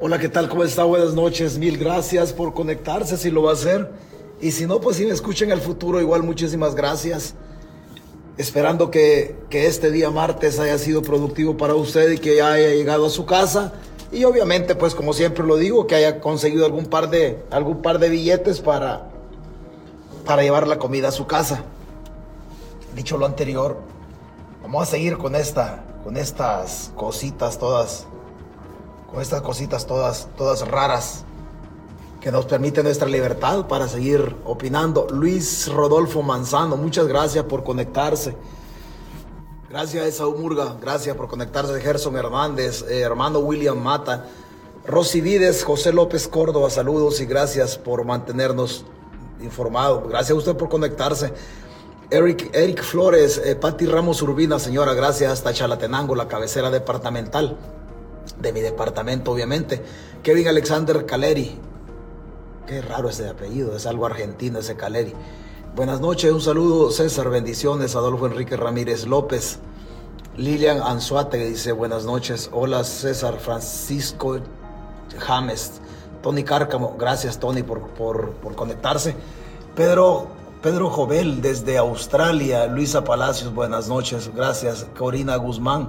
Hola, ¿qué tal? ¿Cómo está? Buenas noches. Mil gracias por conectarse si lo va a hacer. Y si no, pues si me escuchan en el futuro, igual muchísimas gracias. Esperando que, que este día martes haya sido productivo para usted y que ya haya llegado a su casa. Y obviamente, pues como siempre lo digo, que haya conseguido algún par de, algún par de billetes para, para llevar la comida a su casa. Dicho lo anterior, vamos a seguir con esta, con estas cositas todas con estas cositas todas, todas raras que nos permite nuestra libertad para seguir opinando. Luis Rodolfo Manzano, muchas gracias por conectarse. Gracias Esaú Murga, gracias por conectarse. Gerson Hernández, eh, hermano William Mata, Rosy Vides, José López Córdoba, saludos y gracias por mantenernos informados. Gracias a usted por conectarse. Eric, Eric Flores, eh, Patti Ramos Urbina, señora, gracias hasta Chalatenango, la cabecera departamental de mi departamento, obviamente. Kevin Alexander Caleri. Qué raro ese apellido, es algo argentino ese Caleri. Buenas noches, un saludo César, bendiciones, Adolfo Enrique Ramírez López. Lilian Anzuate dice buenas noches. Hola César Francisco James. Tony Cárcamo, gracias Tony por, por, por conectarse. Pedro, Pedro Jovel desde Australia. Luisa Palacios, buenas noches. Gracias. Corina Guzmán.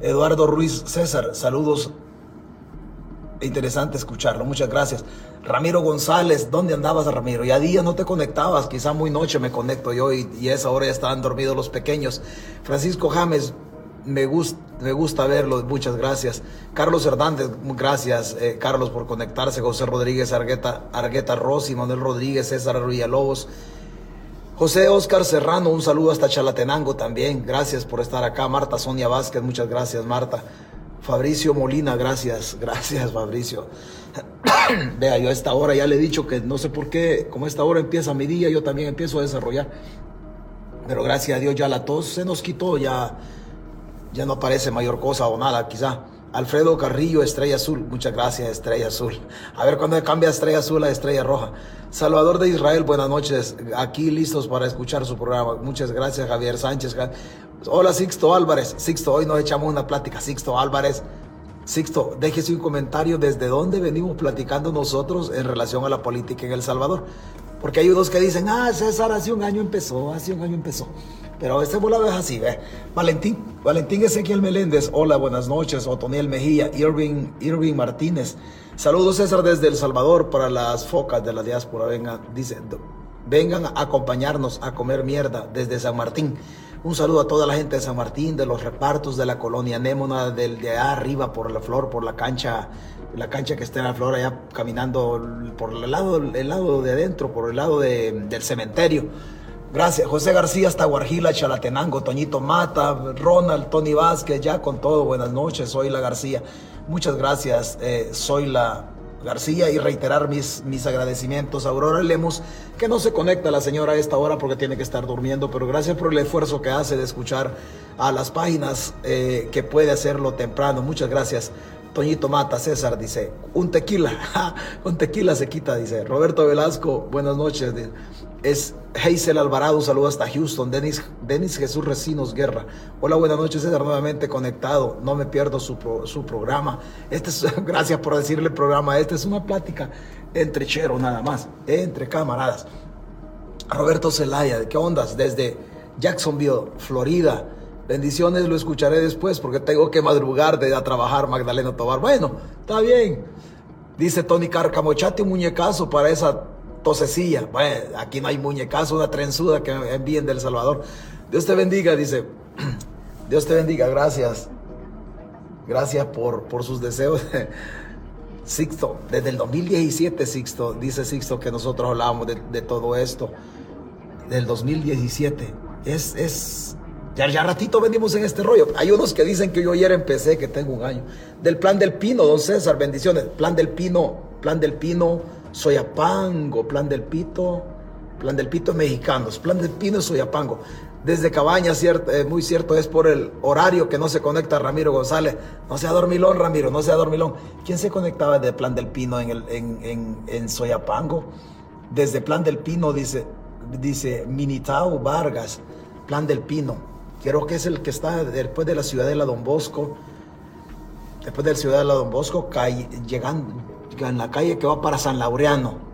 Eduardo Ruiz César, saludos. Interesante escucharlo, muchas gracias. Ramiro González, ¿dónde andabas, Ramiro? Ya día no te conectabas, quizá muy noche me conecto yo y, a esa hora ya estaban dormidos los pequeños. Francisco James, me, gusta, verlo, muchas gracias. Carlos Hernández, gracias, eh, Carlos, por conectarse. José Rodríguez Argueta, Argueta Rossi, Manuel Rodríguez, César Villalobos. José Oscar Serrano, un saludo hasta Chalatenango también. Gracias por estar acá. Marta Sonia Vázquez, muchas gracias, Marta. Fabricio Molina, gracias, gracias, Fabricio. Vea, yo a esta hora ya le he dicho que no sé por qué, como esta hora empieza mi día, yo también empiezo a desarrollar. Pero gracias a Dios ya la tos se nos quitó, ya, ya no parece mayor cosa o nada, quizá. Alfredo Carrillo, Estrella Azul. Muchas gracias, Estrella Azul. A ver cuándo cambia Estrella Azul a Estrella Roja. Salvador de Israel, buenas noches. Aquí listos para escuchar su programa. Muchas gracias, Javier Sánchez. Hola, Sixto Álvarez. Sixto, hoy nos echamos una plática. Sixto Álvarez. Sixto, déjese un comentario desde dónde venimos platicando nosotros en relación a la política en El Salvador. Porque hay unos que dicen, ah, César, hace un año empezó, hace un año empezó. Pero este volado es así, ¿ve? Valentín, Valentín Ezequiel Meléndez, hola, buenas noches. Otoniel Mejía, Irving, Irving Martínez. Saludos, César, desde El Salvador para las focas de la diáspora. Vengan, dice, vengan a acompañarnos a comer mierda desde San Martín. Un saludo a toda la gente de San Martín, de los repartos de la colonia Némona, del de allá arriba por la flor, por la cancha, la cancha que está en la flor, allá caminando por el lado, el lado de adentro, por el lado del cementerio. Gracias. José García hasta Chalatenango, Toñito Mata, Ronald, Tony Vázquez, ya con todo. Buenas noches, soy la García. Muchas gracias, eh, soy la García y reiterar mis, mis agradecimientos a Aurora Lemos, que no se conecta la señora a esta hora porque tiene que estar durmiendo, pero gracias por el esfuerzo que hace de escuchar a las páginas eh, que puede hacerlo temprano. Muchas gracias. Toñito Mata, César dice, un tequila, un tequila se quita, dice. Roberto Velasco, buenas noches. Es Hazel Alvarado, saludo hasta Houston. Denis, Denis Jesús Recinos Guerra. Hola, buenas noches, César, nuevamente conectado. No me pierdo su, su programa. Este es, gracias por decirle programa. Esta es una plática entre cheros nada más, entre camaradas. Roberto Zelaya, ¿qué ondas? Desde Jacksonville, Florida. Bendiciones, lo escucharé después porque tengo que madrugar de a trabajar, Magdalena Tobar. Bueno, está bien. Dice Tony Cárcamo, echate un muñecazo para esa tosecilla. Bueno, aquí no hay muñecazo, una trenzuda que envíen del Salvador. Dios te bendiga, dice. Dios te bendiga, gracias. Gracias por, por sus deseos. Sixto, desde el 2017, Sixto, dice Sixto que nosotros hablábamos de, de todo esto. Del 2017. Es, es, ya, ya ratito venimos en este rollo. Hay unos que dicen que yo ayer empecé, que tengo un año. Del plan del Pino, don César, bendiciones. Plan del Pino, plan del Pino Soyapango, Plan del Pito, Plan del Pito mexicanos, Plan del Pino Soyapango. Desde Cabaña, cierto, eh, muy cierto, es por el horario que no se conecta Ramiro González. No sea dormilón, Ramiro, no sea dormilón. ¿Quién se conectaba desde Plan del Pino en, el, en, en, Soyapango? Desde Plan del Pino, dice, dice Minitao Vargas, Plan del Pino. Creo que es el que está después de la ciudadela Don Bosco. después del Ciudad de la Don Bosco, llegando en la calle que va para San Laureano.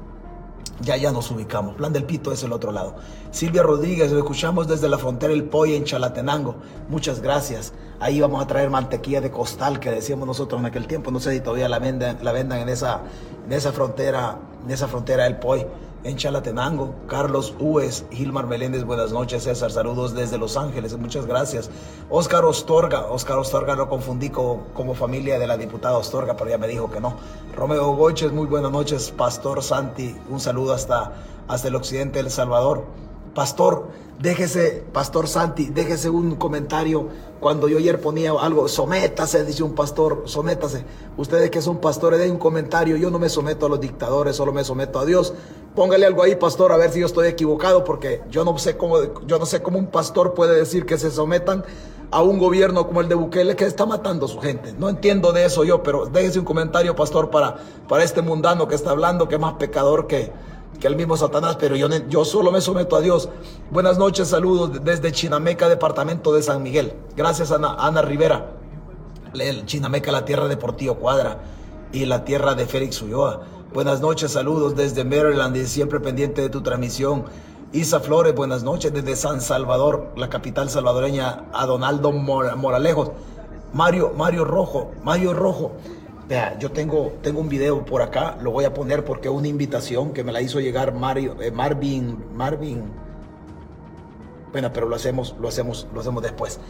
Ya, ya nos ubicamos. Plan del Pito es el otro lado. Silvia Rodríguez, lo escuchamos desde la frontera El Poy en Chalatenango. Muchas gracias. Ahí vamos a traer mantequilla de costal que decíamos nosotros en aquel tiempo. No sé si todavía la vendan, la vendan en, esa, en esa frontera, en esa frontera El Poy en Chalatenango. Carlos Ues, Gilmar Meléndez, buenas noches. César, saludos desde Los Ángeles, muchas gracias. Oscar Ostorga, Oscar Ostorga lo confundí como, familia de la diputada Ostorga, pero ya me dijo que no. Romeo Goches, muy buenas noches. Pastor Santi, un saludo hasta, hasta el occidente del Salvador. Pastor, déjese, Pastor Santi, déjese un comentario. Cuando yo ayer ponía algo, sométase, dice un pastor, sométase. Ustedes que son pastores, den un comentario. Yo no me someto a los dictadores, solo me someto a Dios. Póngale algo ahí, pastor, a ver si yo estoy equivocado, porque yo no sé cómo, yo no sé cómo un pastor puede decir que se sometan a un gobierno como el de Bukele que está matando a su gente. No entiendo de eso yo, pero déjese un comentario, pastor, para, para este mundano que está hablando, que es más pecador que, que el mismo Satanás, pero yo, yo solo me someto a Dios. Buenas noches, saludos desde Chinameca, departamento de San Miguel. Gracias, Ana, Ana Rivera. Chinameca, la tierra de Portillo Cuadra y la tierra de Félix Ulloa. Buenas noches, saludos desde Maryland y siempre pendiente de tu transmisión. Isa Flores, buenas noches desde San Salvador, la capital salvadoreña, a Donaldo Moralejos. Mario, Mario Rojo, Mario Rojo. Vea, yo tengo, tengo un video por acá, lo voy a poner porque una invitación que me la hizo llegar Mario, eh, Marvin, Marvin. Bueno, pero lo hacemos, lo hacemos, lo hacemos después.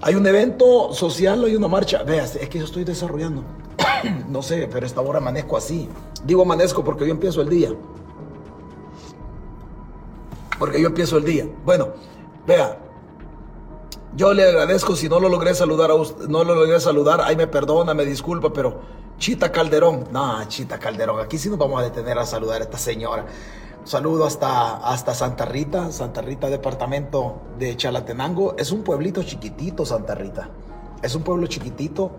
Hay un evento social, hay una marcha. Vea, es que yo estoy desarrollando. no sé, pero esta hora amanezco así. Digo amanezco porque yo empiezo el día. Porque yo empiezo el día. Bueno, vea, yo le agradezco si no lo logré saludar a usted, no lo logré saludar, ay me perdona, me disculpa, pero Chita Calderón, no, Chita Calderón, aquí sí nos vamos a detener a saludar a esta señora. saludo hasta, hasta Santa Rita, Santa Rita, departamento de Chalatenango. Es un pueblito chiquitito, Santa Rita. Es un pueblo chiquitito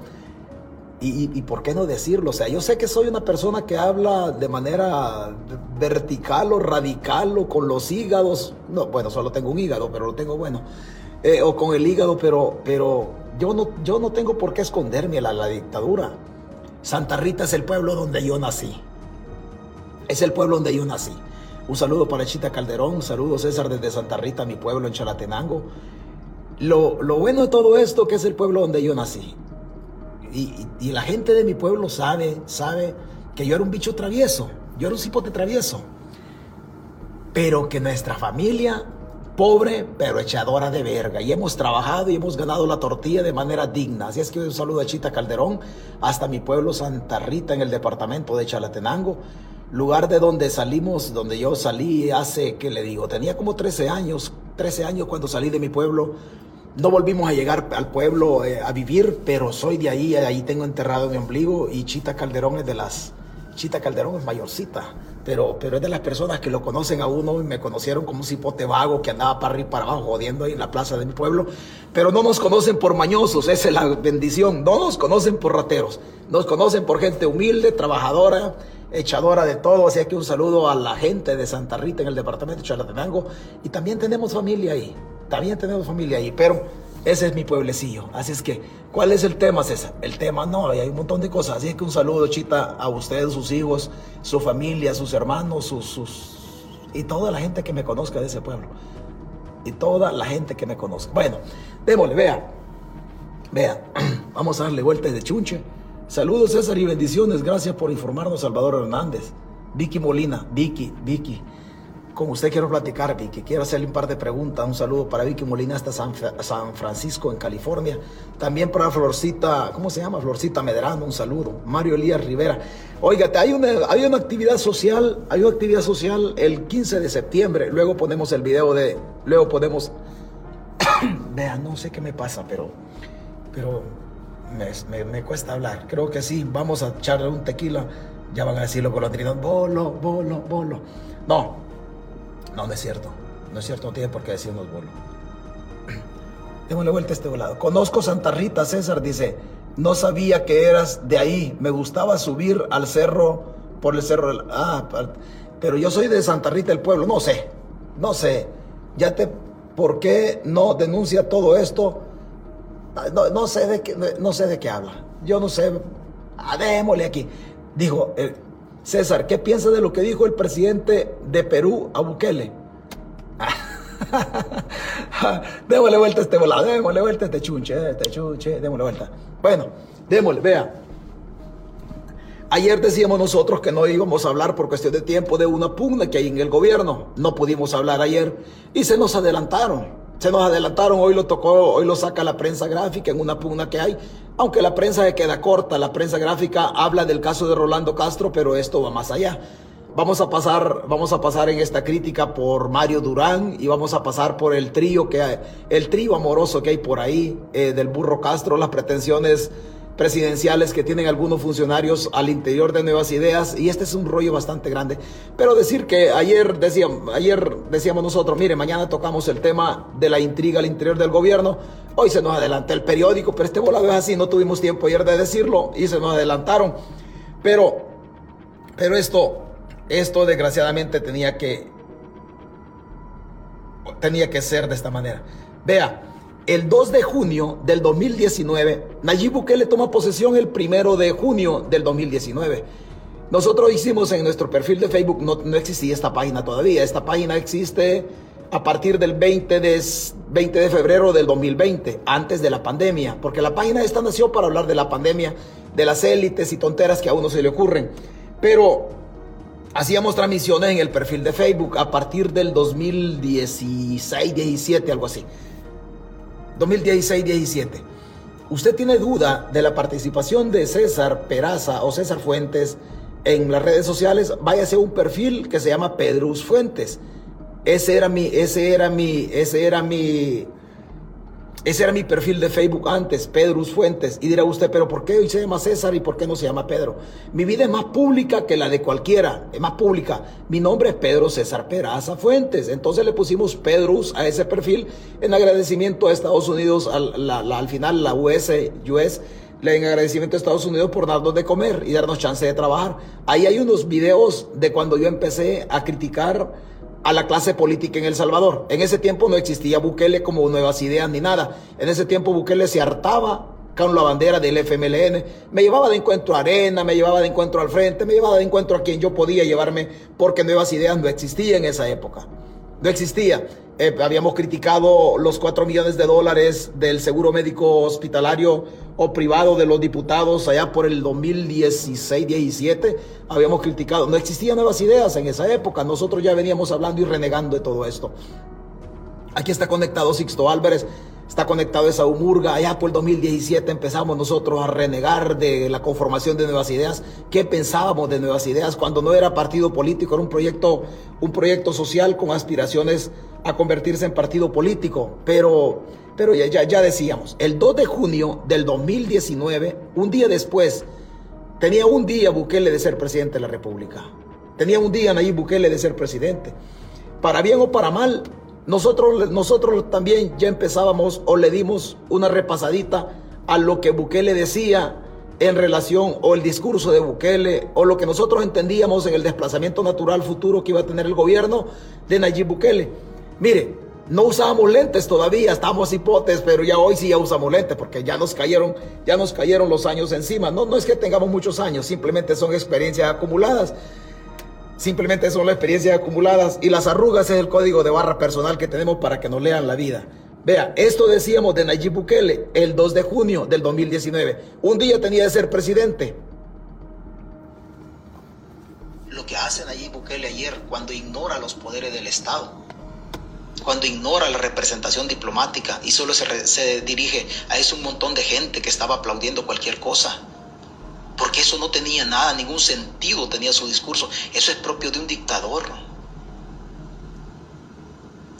y, por qué no decirlo, o sea, yo sé que soy una persona que habla de manera vertical o radical o con los hígados, no, bueno, solo tengo un hígado, pero lo tengo bueno, eh, o con el hígado, pero, pero yo, no, yo no tengo por qué esconderme a la, la dictadura. Santa Rita es el pueblo donde yo nací, es el pueblo donde yo nací. Un saludo para Chita Calderón, un saludo César desde Santa Rita, mi pueblo en Chalatenango. Lo, lo bueno de todo esto que es el pueblo donde yo nací y, la gente de mi pueblo sabe, sabe que yo era un bicho travieso, yo era un cipote travieso, pero que nuestra familia, pobre, pero echadora de verga, y hemos trabajado y hemos ganado la tortilla de manera digna. Así es que un saludo a Chita Calderón, hasta mi pueblo Santa Rita en el departamento de Chalatenango, lugar de donde salimos, donde yo salí hace, ¿qué le digo? Tenía como 13 años, 13 años cuando salí de mi pueblo no volvimos a llegar al pueblo eh, a vivir, pero soy de ahí, ahí tengo enterrado mi ombligo y Chita Calderón es de las... Chita Calderón es mayorcita, pero, pero es de las personas que lo conocen a uno y me conocieron como un cipote vago que andaba para arriba y para abajo jodiendo ahí en la plaza de mi pueblo, pero no nos conocen por mañosos, esa es la bendición, no nos conocen por rateros, nos conocen por gente humilde, trabajadora, echadora de todo, así que un saludo a la gente de Santa Rita en el departamento de Chalatenango y también tenemos familia ahí. También tenemos familia ahí, pero ese es mi pueblecillo. Así es que, ¿cuál es el tema, César? El tema no, hay un montón de cosas. Así es que un saludo, Chita, a ustedes, sus hijos, su familia, sus hermanos, sus, sus... y toda la gente que me conozca de ese pueblo. Y toda la gente que me conozca. Bueno, démosle, vea. Vea, vamos a darle vueltas de chunche. Saludos, César, y bendiciones. Gracias por informarnos, Salvador Hernández. Vicky Molina, Vicky, Vicky. Con usted quiero platicar, Vicky. Quiero hacerle un par de preguntas. Un saludo para Vicky Molina hasta San, Francisco, en California. También para Florcita, ¿cómo se llama? Florcita Medrano, un saludo. Mario Elías Rivera. Óigate, hay una, hay una actividad social, hay una actividad social el 15 de septiembre. Luego ponemos el video de, luego podemos, vean, no sé qué me pasa, pero, pero me, me, cuesta hablar. Creo que sí, vamos a echarle un tequila. Ya van a decirlo con los bolo, bolo, bolo. No, no, no es cierto. No es cierto, no tiene por qué decirnos bolo. Démosle vuelta a este volado. Conozco Santa Rita, César dice. No sabía que eras de ahí. Me gustaba subir al cerro, por el cerro. Ah, pero yo soy de Santa Rita, el pueblo. No sé, no sé. Ya te. ¿Por qué no denuncia todo esto? no, sé, de qué, no sé de qué habla. Yo no sé. Ah, démosle aquí. Dijo, eh, César, ¿qué piensa de lo que dijo el presidente de Perú a Bukele? démosle vuelta a este volado, démosle vuelta a este chunche, este chunche, démosle vuelta. Bueno, démosle, vea. Ayer decíamos nosotros que no íbamos a hablar por cuestión de tiempo de una pugna que hay en el gobierno. No pudimos hablar ayer y se nos adelantaron. Se nos adelantaron, hoy lo tocó, hoy lo saca la prensa gráfica en una pugna que hay. Aunque la prensa se queda corta, la prensa gráfica habla del caso de Rolando Castro, pero esto va más allá. Vamos a pasar, vamos a pasar en esta crítica por Mario Durán y vamos a pasar por el trío que hay, el trío amoroso que hay por ahí eh, del burro Castro, las pretensiones presidenciales que tienen algunos funcionarios al interior de Nuevas Ideas y este es un rollo bastante grande. Pero decir que ayer decíamos, ayer decíamos nosotros, mire, mañana tocamos el tema de la intriga al interior del gobierno, hoy se nos adelanta el periódico, pero este volado es así, no tuvimos tiempo ayer de decirlo y se nos adelantaron. Pero, pero esto, esto desgraciadamente tenía que, tenía que ser de esta manera. Vea, el 2 de junio del 2019, Nayib Bukele toma posesión el 1 de junio del 2019. Nosotros hicimos en nuestro perfil de Facebook, no, existía esta página todavía, esta página existe a partir del 20 de, 20 de febrero del 2020, antes de la pandemia, porque la página esta nació para hablar de la pandemia, de las élites y tonteras que a uno se le ocurren. Pero hacíamos transmisiones en el perfil de Facebook a partir del 2016, 17, algo así. 2016-17. ¿Usted tiene duda de la participación de César Peraza o César Fuentes en las redes sociales? Váyase a un perfil que se llama Pedrus Fuentes. Ese era mi, ese era mi, ese era mi, ese era mi perfil de Facebook antes, Pedro Fuentes. Y dirá usted, pero ¿por qué hoy se llama César y por qué no se llama Pedro? Mi vida es más pública que la de cualquiera, es más pública. Mi nombre es Pedro César Peraza Fuentes. Entonces le pusimos Pedrus a ese perfil en agradecimiento a Estados Unidos, al final la US, US en agradecimiento a Estados Unidos por darnos de comer y darnos chance de trabajar. Ahí hay unos videos de cuando yo empecé a criticar a la clase política en El Salvador. En ese tiempo no existía Bukele como nuevas ideas ni nada. En ese tiempo Bukele se hartaba con la bandera del FMLN. Me llevaba de encuentro a Arena, me llevaba de encuentro al frente, me llevaba de encuentro a quien yo podía llevarme porque nuevas ideas no existían en esa época. No existía. Eh, habíamos criticado los 4 millones de dólares del seguro médico hospitalario o privado de los diputados allá por el 2016-17. Habíamos criticado. No existían nuevas ideas en esa época. Nosotros ya veníamos hablando y renegando de todo esto. Aquí está conectado Sixto Álvarez. Está conectado esa Humurga. Allá por el 2017 empezamos nosotros a renegar de la conformación de Nuevas Ideas. ¿Qué pensábamos de Nuevas Ideas cuando no era partido político? Era un proyecto, un proyecto social con aspiraciones a convertirse en partido político. Pero, pero ya, ya, ya decíamos, el 2 de junio del 2019, un día después, tenía un día Bukele de ser presidente de la República. Tenía un día Nayib Bukele de ser presidente. Para bien o para mal, nosotros, nosotros también ya empezábamos o le dimos una repasadita a lo que Bukele decía en relación o el discurso de Bukele o lo que nosotros entendíamos en el desplazamiento natural futuro que iba a tener el gobierno de Nayib Bukele. Mire, no usábamos lentes todavía, estábamos hipotes, pero ya hoy sí ya usamos lentes porque ya nos cayeron, ya nos cayeron los años encima. No, no es que tengamos muchos años, simplemente son experiencias acumuladas. Simplemente son las experiencias acumuladas y las arrugas es el código de barra personal que tenemos para que nos lean la vida. Vea, esto decíamos de Nayib Bukele el 2 de junio del 2019. Un día tenía de ser presidente. Lo que hace Nayib Bukele ayer cuando ignora los poderes del Estado, cuando ignora la representación diplomática y solo se, se dirige a ese un montón de gente que estaba aplaudiendo cualquier cosa porque eso no tenía nada, ningún sentido tenía su discurso. Eso es propio de un dictador.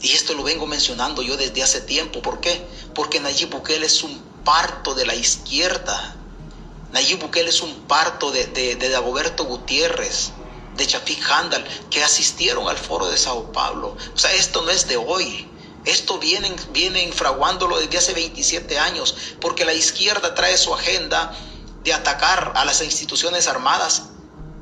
Y esto lo vengo mencionando yo desde hace tiempo. ¿Por qué? Porque Nayib Bukele es un parto de la izquierda. Nayib Bukele es un parto de, de, de Dagoberto Gutiérrez, de Chafik Handal, que asistieron al foro de Sao Paulo. O sea, esto no es de hoy. Esto vienen, vienen fraguándolo desde hace 27 años, porque la izquierda trae su agenda de atacar a las instituciones armadas.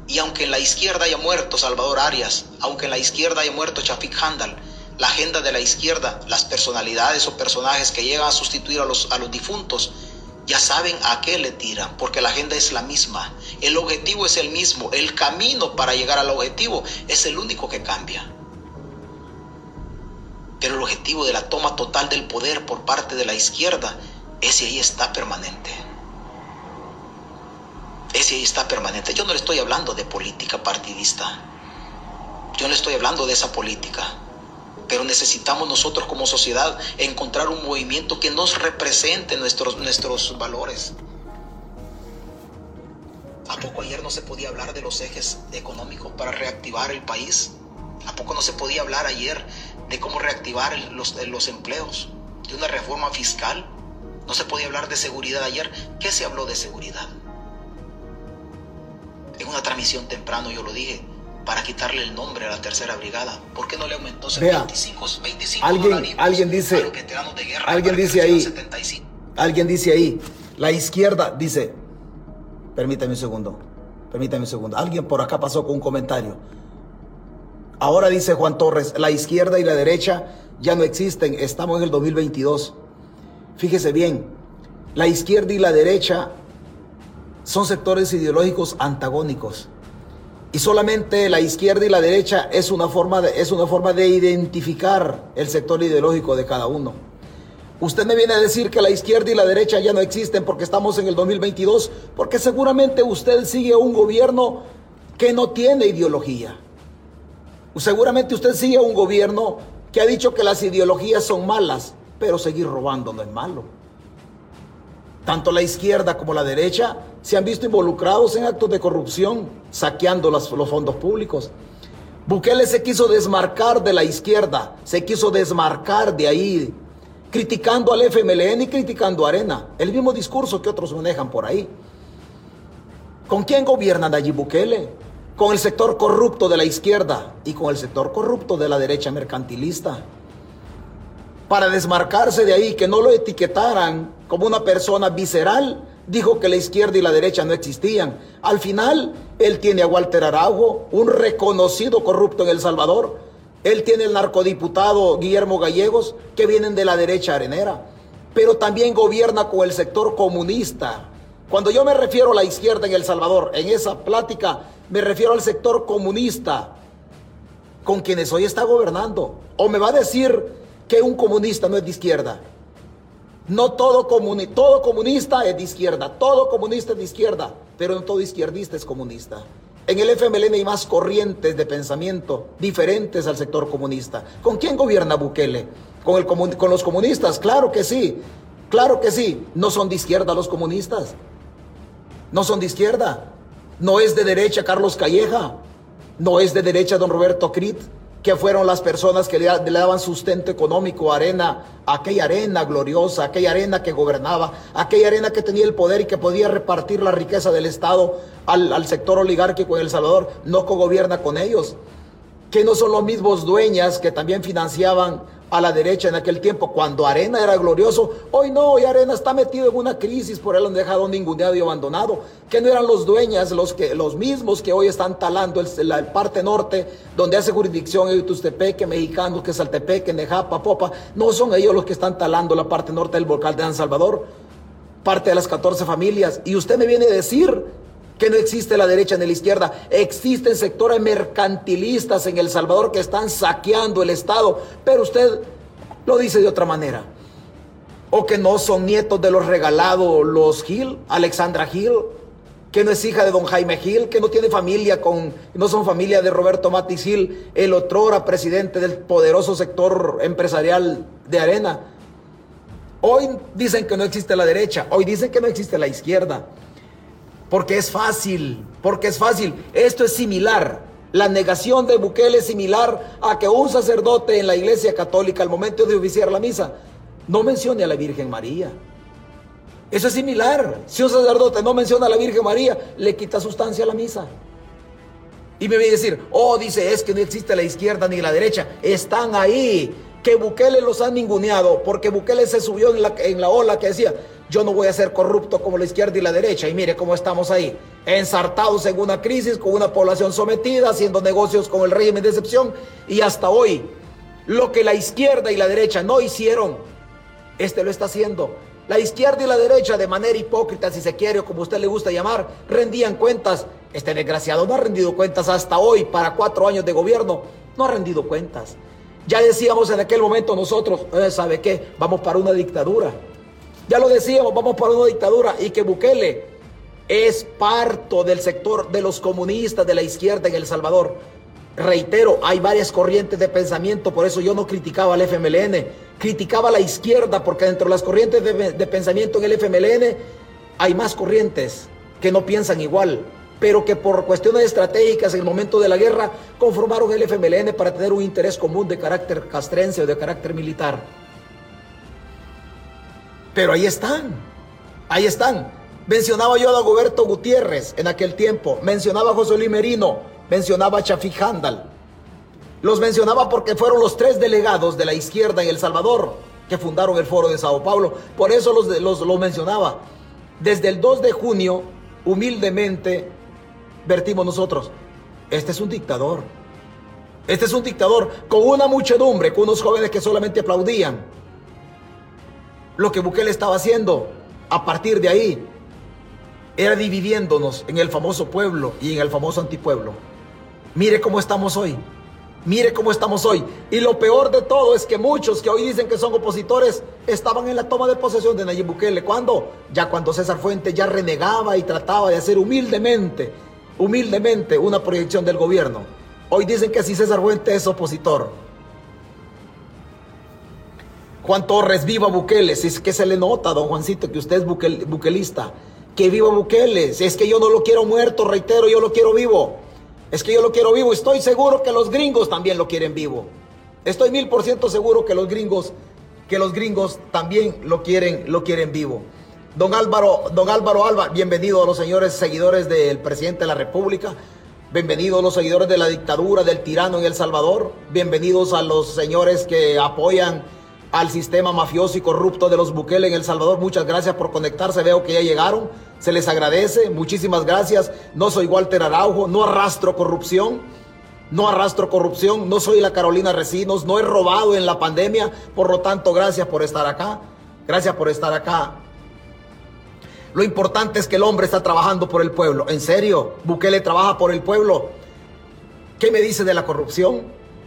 Y aunque en la izquierda haya muerto Salvador Arias, aunque en la izquierda haya muerto Chafik Handal, la agenda de la izquierda, las personalidades o personajes que llegan a sustituir a los, a los difuntos, ya saben a qué le tiran, porque la agenda es la misma, el objetivo es el mismo, el camino para llegar al objetivo es el único que cambia. Pero el objetivo de la toma total del poder por parte de la izquierda, ese ahí está permanente. Ese ahí está permanente. Yo no le estoy hablando de política partidista. Yo no estoy hablando de esa política. Pero necesitamos nosotros como sociedad encontrar un movimiento que nos represente nuestros, nuestros valores. ¿A poco ayer no se podía hablar de los ejes económicos para reactivar el país? ¿A poco no se podía hablar ayer de cómo reactivar los, los empleos? De una reforma fiscal. No se podía hablar de seguridad ayer. ¿Qué se habló de seguridad? En una transmisión temprano yo lo dije, para quitarle el nombre a la tercera brigada. ¿Por qué no le aumentó 25, 25 alguien, alguien dice, de guerra alguien dice ahí, alguien dice ahí, la izquierda dice, permítame un segundo, permítame un segundo, alguien por acá pasó con un comentario. Ahora dice Juan Torres, la izquierda y la derecha ya no existen, estamos en el 2022. Fíjese bien, la izquierda y la derecha son sectores ideológicos antagónicos. Y solamente la izquierda y la derecha es una forma de, es una forma de identificar el sector ideológico de cada uno. Usted me viene a decir que la izquierda y la derecha ya no existen porque estamos en el 2022, porque seguramente usted sigue un gobierno que no tiene ideología. Seguramente usted sigue un gobierno que ha dicho que las ideologías son malas, pero seguir robando no es malo. Tanto la izquierda como la derecha se han visto involucrados en actos de corrupción, saqueando los, fondos públicos. Bukele se quiso desmarcar de la izquierda, se quiso desmarcar de ahí, criticando al FMLN y criticando a Arena. El mismo discurso que otros manejan por ahí. ¿Con quién gobiernan allí Bukele? Con el sector corrupto de la izquierda y con el sector corrupto de la derecha mercantilista. Para desmarcarse de ahí, que no lo etiquetaran como una persona visceral, dijo que la izquierda y la derecha no existían. Al final, él tiene a Walter Araujo, un reconocido corrupto en El Salvador. Él tiene el narcodiputado Guillermo Gallegos, que vienen de la derecha arenera. Pero también gobierna con el sector comunista. Cuando yo me refiero a la izquierda en El Salvador, en esa plática, me refiero al sector comunista, con quienes hoy está gobernando. O me va a decir que un comunista no es de izquierda. No todo, todo comunista es de izquierda, todo comunista es de izquierda, pero no todo izquierdista es comunista. En el FMLN hay más corrientes de pensamiento diferentes al sector comunista. ¿Con quién gobierna Bukele? ¿Con, el ¿Con los comunistas? Claro que sí, claro que sí. No son de izquierda los comunistas. No son de izquierda. No es de derecha Carlos Calleja. No es de derecha don Roberto Crit que fueron las personas que le, daban sustento económico arena, aquella arena gloriosa, aquella arena que gobernaba, aquella arena que tenía el poder y que podía repartir la riqueza del Estado al, al sector oligárquico en El Salvador, no cogobierna con ellos, que no son los mismos dueñas que también financiaban a la derecha en aquel tiempo, cuando Arena era glorioso. Hoy no, hoy Arena está metido en una crisis, por él han dejado ninguneado y abandonado. Que no eran los dueños, los, que, los mismos que hoy están talando el, la parte norte, donde hace jurisdicción el Tustepeque, mexicanos, que Saltepeque, Nejapa, Popa. No son ellos los que están talando la parte norte del volcán de San Salvador, parte de las 14 familias. Y usted me viene a decir que no existe la derecha ni la izquierda. Existen sectores mercantilistas en El Salvador que están saqueando el Estado, pero usted lo dice de otra manera. O que no son nietos de los regalados, los Gil, Alexandra Gil, que no es hija de don Jaime Gil, que no tiene familia con, no son familia de Roberto Matis Gil, el otrora presidente del poderoso sector empresarial de Arena. Hoy dicen que no existe la derecha, hoy dicen que no existe la izquierda. Porque es fácil, porque es fácil. Esto es similar. La negación de Bukele es similar a que un sacerdote en la iglesia católica al momento de oficiar la misa no mencione a la Virgen María. Eso es similar. Si un sacerdote no menciona a la Virgen María, le quita sustancia a la misa. Y me viene a decir, oh, dice, es que no existe la izquierda ni la derecha. Están ahí. Que Bukele los ha ninguneado porque Bukele se subió en la, en la ola que decía, yo no voy a ser corrupto como la izquierda y la derecha. Y mire cómo estamos ahí, ensartados en una crisis, con una población sometida, haciendo negocios con el régimen de excepción. Y hasta hoy, Lo que la izquierda y la derecha no hicieron, este lo está haciendo. La izquierda y la derecha, de manera hipócrita, si se quiere, o como usted le gusta llamar, rendían cuentas. Este desgraciado no ha rendido cuentas hasta hoy, para cuatro años de gobierno, no ha rendido cuentas. Ya decíamos en aquel momento nosotros, eh, ¿sabe qué? Vamos para una dictadura. Ya lo decíamos, vamos para una dictadura y que Bukele es parto del sector de los comunistas de la izquierda en El Salvador. Reitero, hay varias corrientes de pensamiento, por eso yo no criticaba al FMLN, criticaba a la izquierda, porque dentro de las corrientes de, pensamiento en el FMLN hay más corrientes que no piensan igual, pero que por cuestiones estratégicas en el momento de la guerra conformaron el FMLN para tener un interés común de carácter castrense o de carácter militar. Pero ahí están, ahí están. Mencionaba yo a Dagoberto Gutiérrez en aquel tiempo, mencionaba a José Luis Merino, mencionaba a Chafik Handal. Los mencionaba porque fueron los tres delegados de la izquierda en El Salvador que fundaron el Foro de Sao Paulo. Por eso los, los, los mencionaba. Desde el 2 de junio, humildemente, vertimos nosotros. Este es un dictador. Este es un dictador con una muchedumbre, con unos jóvenes que solamente aplaudían lo que Bukele estaba haciendo. A partir de ahí, era dividiéndonos en el famoso pueblo y en el famoso antipueblo. Mire cómo estamos hoy. Mire cómo estamos hoy. Y lo peor de todo es que muchos que hoy dicen que son opositores estaban en la toma de posesión de Nayib Bukele. ¿Cuándo? Ya cuando César Fuentes ya renegaba y trataba de hacer humildemente, humildemente una proyección del gobierno. Hoy dicen que si César Fuentes es opositor. Juan Torres, viva Bukele. Si es que se le nota, don Juancito, que usted es bukelista que viva Bukele. Es que yo no lo quiero muerto, reitero, yo lo quiero vivo. Es que yo lo quiero vivo. Estoy seguro que los gringos también lo quieren vivo. Estoy mil por ciento seguro que los gringos, que los gringos también lo quieren, lo quieren vivo. Don Álvaro, don Álvaro Alba, bienvenido a los señores seguidores del presidente de la República. Bienvenidos a los seguidores de la dictadura del tirano en El Salvador. Bienvenidos a los señores que apoyan al sistema mafioso y corrupto de los Bukele en El Salvador. Muchas gracias por conectarse. Veo que ya llegaron. Se les agradece. Muchísimas gracias. No soy Walter Araujo. No arrastro corrupción. No arrastro corrupción. No soy la Carolina Recinos. No he robado en la pandemia. Por lo tanto, gracias por estar acá. Gracias por estar acá. Lo importante es que el hombre está trabajando por el pueblo. En serio, Bukele trabaja por el pueblo. ¿Qué me dice de la corrupción?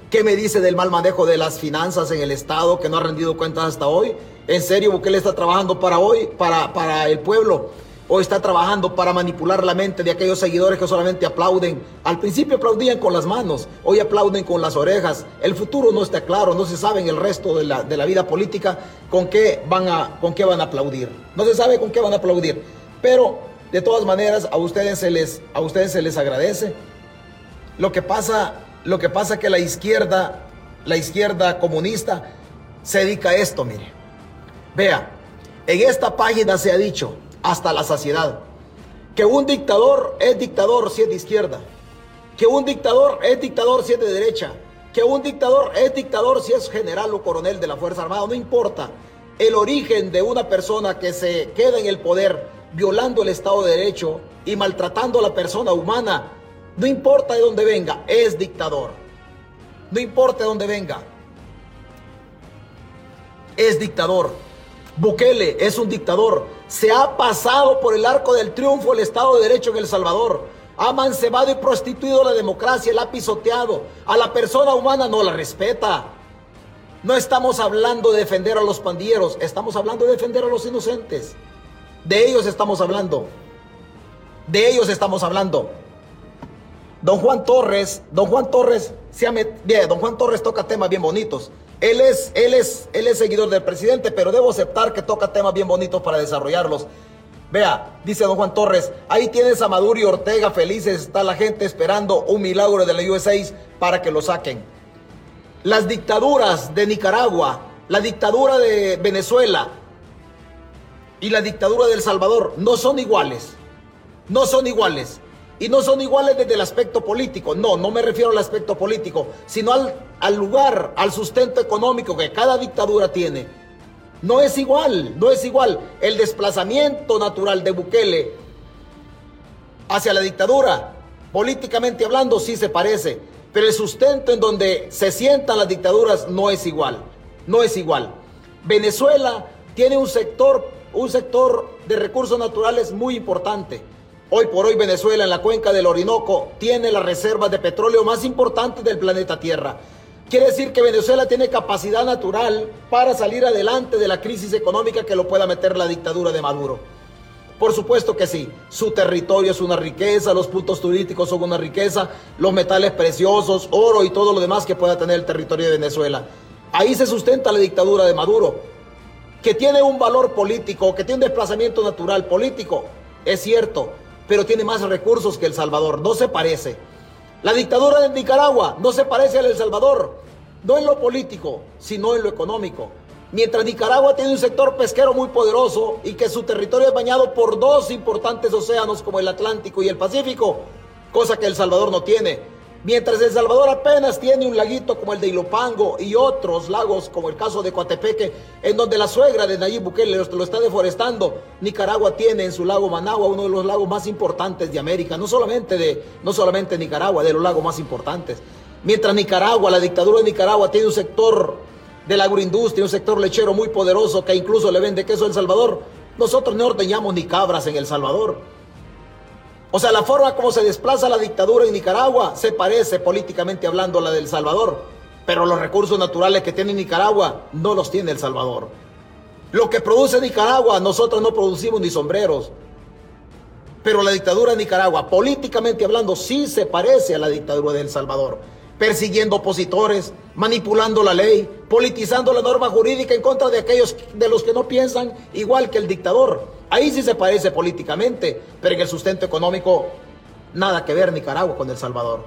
¿Qué me dice del mal manejo de las finanzas en el Estado que no ha rendido cuentas hasta hoy? ¿En serio Bukele está trabajando para hoy, para, para el pueblo? ¿O está trabajando para manipular la mente de aquellos seguidores que solamente aplauden? Al principio aplaudían con las manos, hoy aplauden con las orejas. El futuro no está claro, no se sabe en el resto de la, de la vida política con qué, van a, con qué van a aplaudir. No se sabe con qué van a aplaudir. Pero de todas maneras a ustedes se les, a ustedes se les agradece. Lo que pasa lo que pasa que la izquierda, la izquierda comunista, se dedica a esto, mire. Vea, en esta página se ha dicho, hasta la saciedad, que un dictador es dictador si es de izquierda, que un dictador es dictador si es de derecha, que un dictador es dictador si es general o coronel de la Fuerza Armada, no importa. El origen de una persona que se queda en el poder violando el Estado de Derecho y maltratando a la persona humana no importa de dónde venga, es dictador. No importa de dónde venga, es dictador. Bukele es un dictador. Se ha pasado por el arco del triunfo el Estado de Derecho en El Salvador. Ha mancebado y prostituido la democracia, la ha pisoteado. A la persona humana no la respeta. No estamos hablando de defender a los pandilleros, estamos hablando de defender a los inocentes. De ellos estamos hablando. De ellos estamos hablando. Don Juan Torres, don Juan Torres, se bien, don Juan Torres toca temas bien bonitos. Él es, él, es, él es seguidor del presidente, pero debo aceptar que toca temas bien bonitos para desarrollarlos. Vea, dice don Juan Torres, ahí tienes a Maduro y Ortega felices, está la gente esperando un milagro de la USA para que lo saquen. Las dictaduras de Nicaragua, la dictadura de Venezuela y la dictadura de El Salvador no son iguales. No son iguales. Y no son iguales desde el aspecto político. No, no me refiero al aspecto político, sino al, al, lugar, al sustento económico que cada dictadura tiene. No es igual, no es igual. El desplazamiento natural de Bukele hacia la dictadura, políticamente hablando, sí se parece. pero el sustento en donde se sientan las dictaduras no es igual, no es igual. Venezuela tiene un sector, un sector de recursos naturales muy importante. Hoy por hoy Venezuela en la cuenca del Orinoco tiene las reservas de petróleo más importantes del planeta Tierra. Quiere decir que Venezuela tiene capacidad natural para salir adelante de la crisis económica que lo pueda meter la dictadura de Maduro. Por supuesto que sí, su territorio es una riqueza, los puntos turísticos son una riqueza, los metales preciosos, oro y todo lo demás que pueda tener el territorio de Venezuela. Ahí se sustenta la dictadura de Maduro, que tiene un valor político, que tiene un desplazamiento natural político, es cierto, pero tiene más recursos que El Salvador, no se parece. La dictadura de Nicaragua no se parece a El Salvador, no en lo político, sino en lo económico. Mientras Nicaragua tiene un sector pesquero muy poderoso y que su territorio es bañado por dos importantes océanos como el Atlántico y el Pacífico, cosa que El Salvador no tiene. Mientras El Salvador apenas tiene un laguito como el de Ilopango y otros lagos como el caso de Coatepeque, en donde la suegra de Nayib Bukele lo está deforestando, Nicaragua tiene en su lago Managua uno de los lagos más importantes de América, no solamente de no solamente Nicaragua, de los lagos más importantes. Mientras Nicaragua, la dictadura de Nicaragua tiene un sector de la agroindustria, un sector lechero muy poderoso que incluso le vende queso a El Salvador. Nosotros no ordeñamos ni cabras en El Salvador. O sea, la forma como se desplaza la dictadura en Nicaragua se parece políticamente hablando a la del Salvador, pero los recursos naturales que tiene Nicaragua no los tiene El Salvador. Lo que produce Nicaragua, nosotros no producimos ni sombreros. Pero la dictadura de Nicaragua, políticamente hablando, sí se parece a la dictadura de El Salvador persiguiendo opositores, manipulando la ley, politizando la norma jurídica en contra de aquellos de los que no piensan igual que el dictador. Ahí sí se parece políticamente, pero en el sustento económico nada que ver Nicaragua con El Salvador.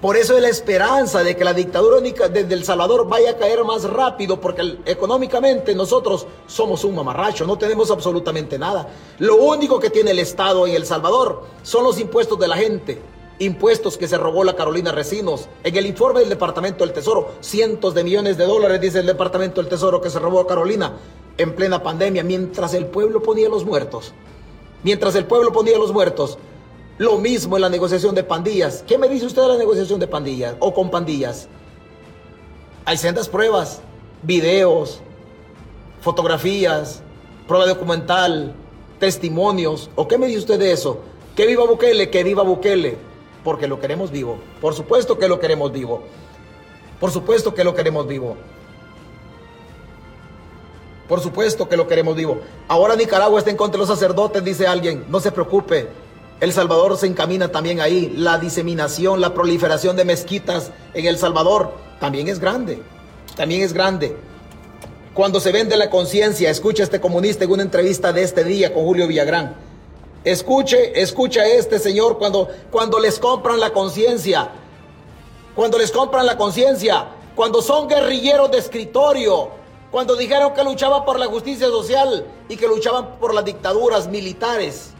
Por eso es la esperanza de que la dictadura de El Salvador vaya a caer más rápido, porque económicamente nosotros somos un mamarracho, no tenemos absolutamente nada. Lo único que tiene el Estado en El Salvador son los impuestos de la gente, impuestos que se robó la Carolina Recinos. En el informe del Departamento del Tesoro, cientos de millones de dólares, dice el Departamento del Tesoro, que se robó a Carolina en plena pandemia, mientras el pueblo ponía los muertos. Mientras el pueblo ponía los muertos. Lo mismo en la negociación de pandillas. ¿Qué me dice usted de la negociación de pandillas o con pandillas? Hay sendas pruebas, videos, fotografías, prueba documental, testimonios. ¿O qué me dice usted de eso? Que viva Bukele, que viva Bukele porque lo queremos vivo. Por supuesto que lo queremos vivo. Por supuesto que lo queremos vivo. Por supuesto que lo queremos vivo. Ahora Nicaragua está en contra de los sacerdotes, dice alguien. No se preocupe. El Salvador se encamina también ahí. La diseminación, la proliferación de mezquitas en El Salvador también es grande. También es grande. Cuando se vende la conciencia, escucha este comunista en una entrevista de este día con Julio Villagrán Escuche, escucha este señor cuando, cuando les compran la conciencia. Cuando les compran la conciencia. Cuando son guerrilleros de escritorio. Cuando dijeron que luchaban por la justicia social y que luchaban por las dictaduras militares.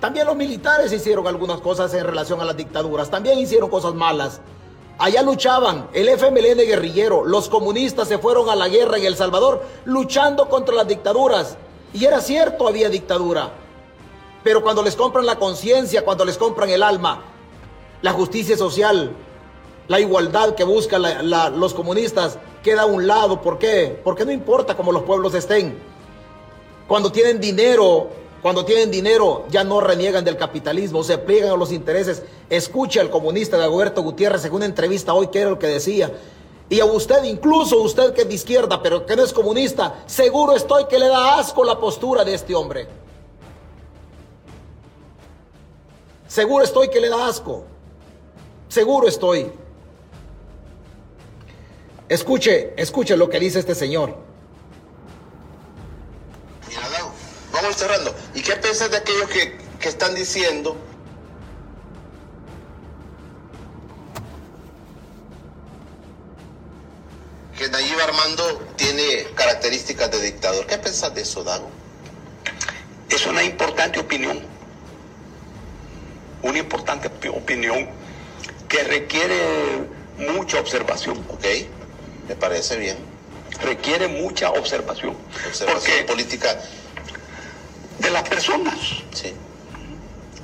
También los militares hicieron algunas cosas en relación a las dictaduras. También hicieron cosas malas. Allá luchaban el FMLN guerrillero. Los comunistas se fueron a la guerra en El Salvador luchando contra las dictaduras. Y era cierto, había dictadura. Pero cuando les compran la conciencia, cuando les compran el alma, la justicia social, la igualdad que buscan los comunistas, queda a un lado. ¿Por qué? Porque no importa cómo los pueblos estén. Cuando tienen dinero, cuando tienen dinero, ya no reniegan del capitalismo, se pliegan a los intereses. Escuche al comunista de Alberto Gutiérrez en una entrevista hoy, que era lo que decía. Y a usted, incluso usted que es de izquierda, pero que no es comunista, seguro estoy que le da asco la postura de este hombre. Seguro estoy que le da asco. Seguro estoy. Escuche, escuche lo que dice este señor. vamos cerrando. ¿Y qué piensas de aquellos que, que están diciendo que Nayib Armando tiene características de dictador? ¿Qué piensas de eso, Dago? Es una importante opinión una importante opinión que requiere mucha observación. Ok, me parece bien. Requiere mucha observación. Observación política. De las personas. Sí.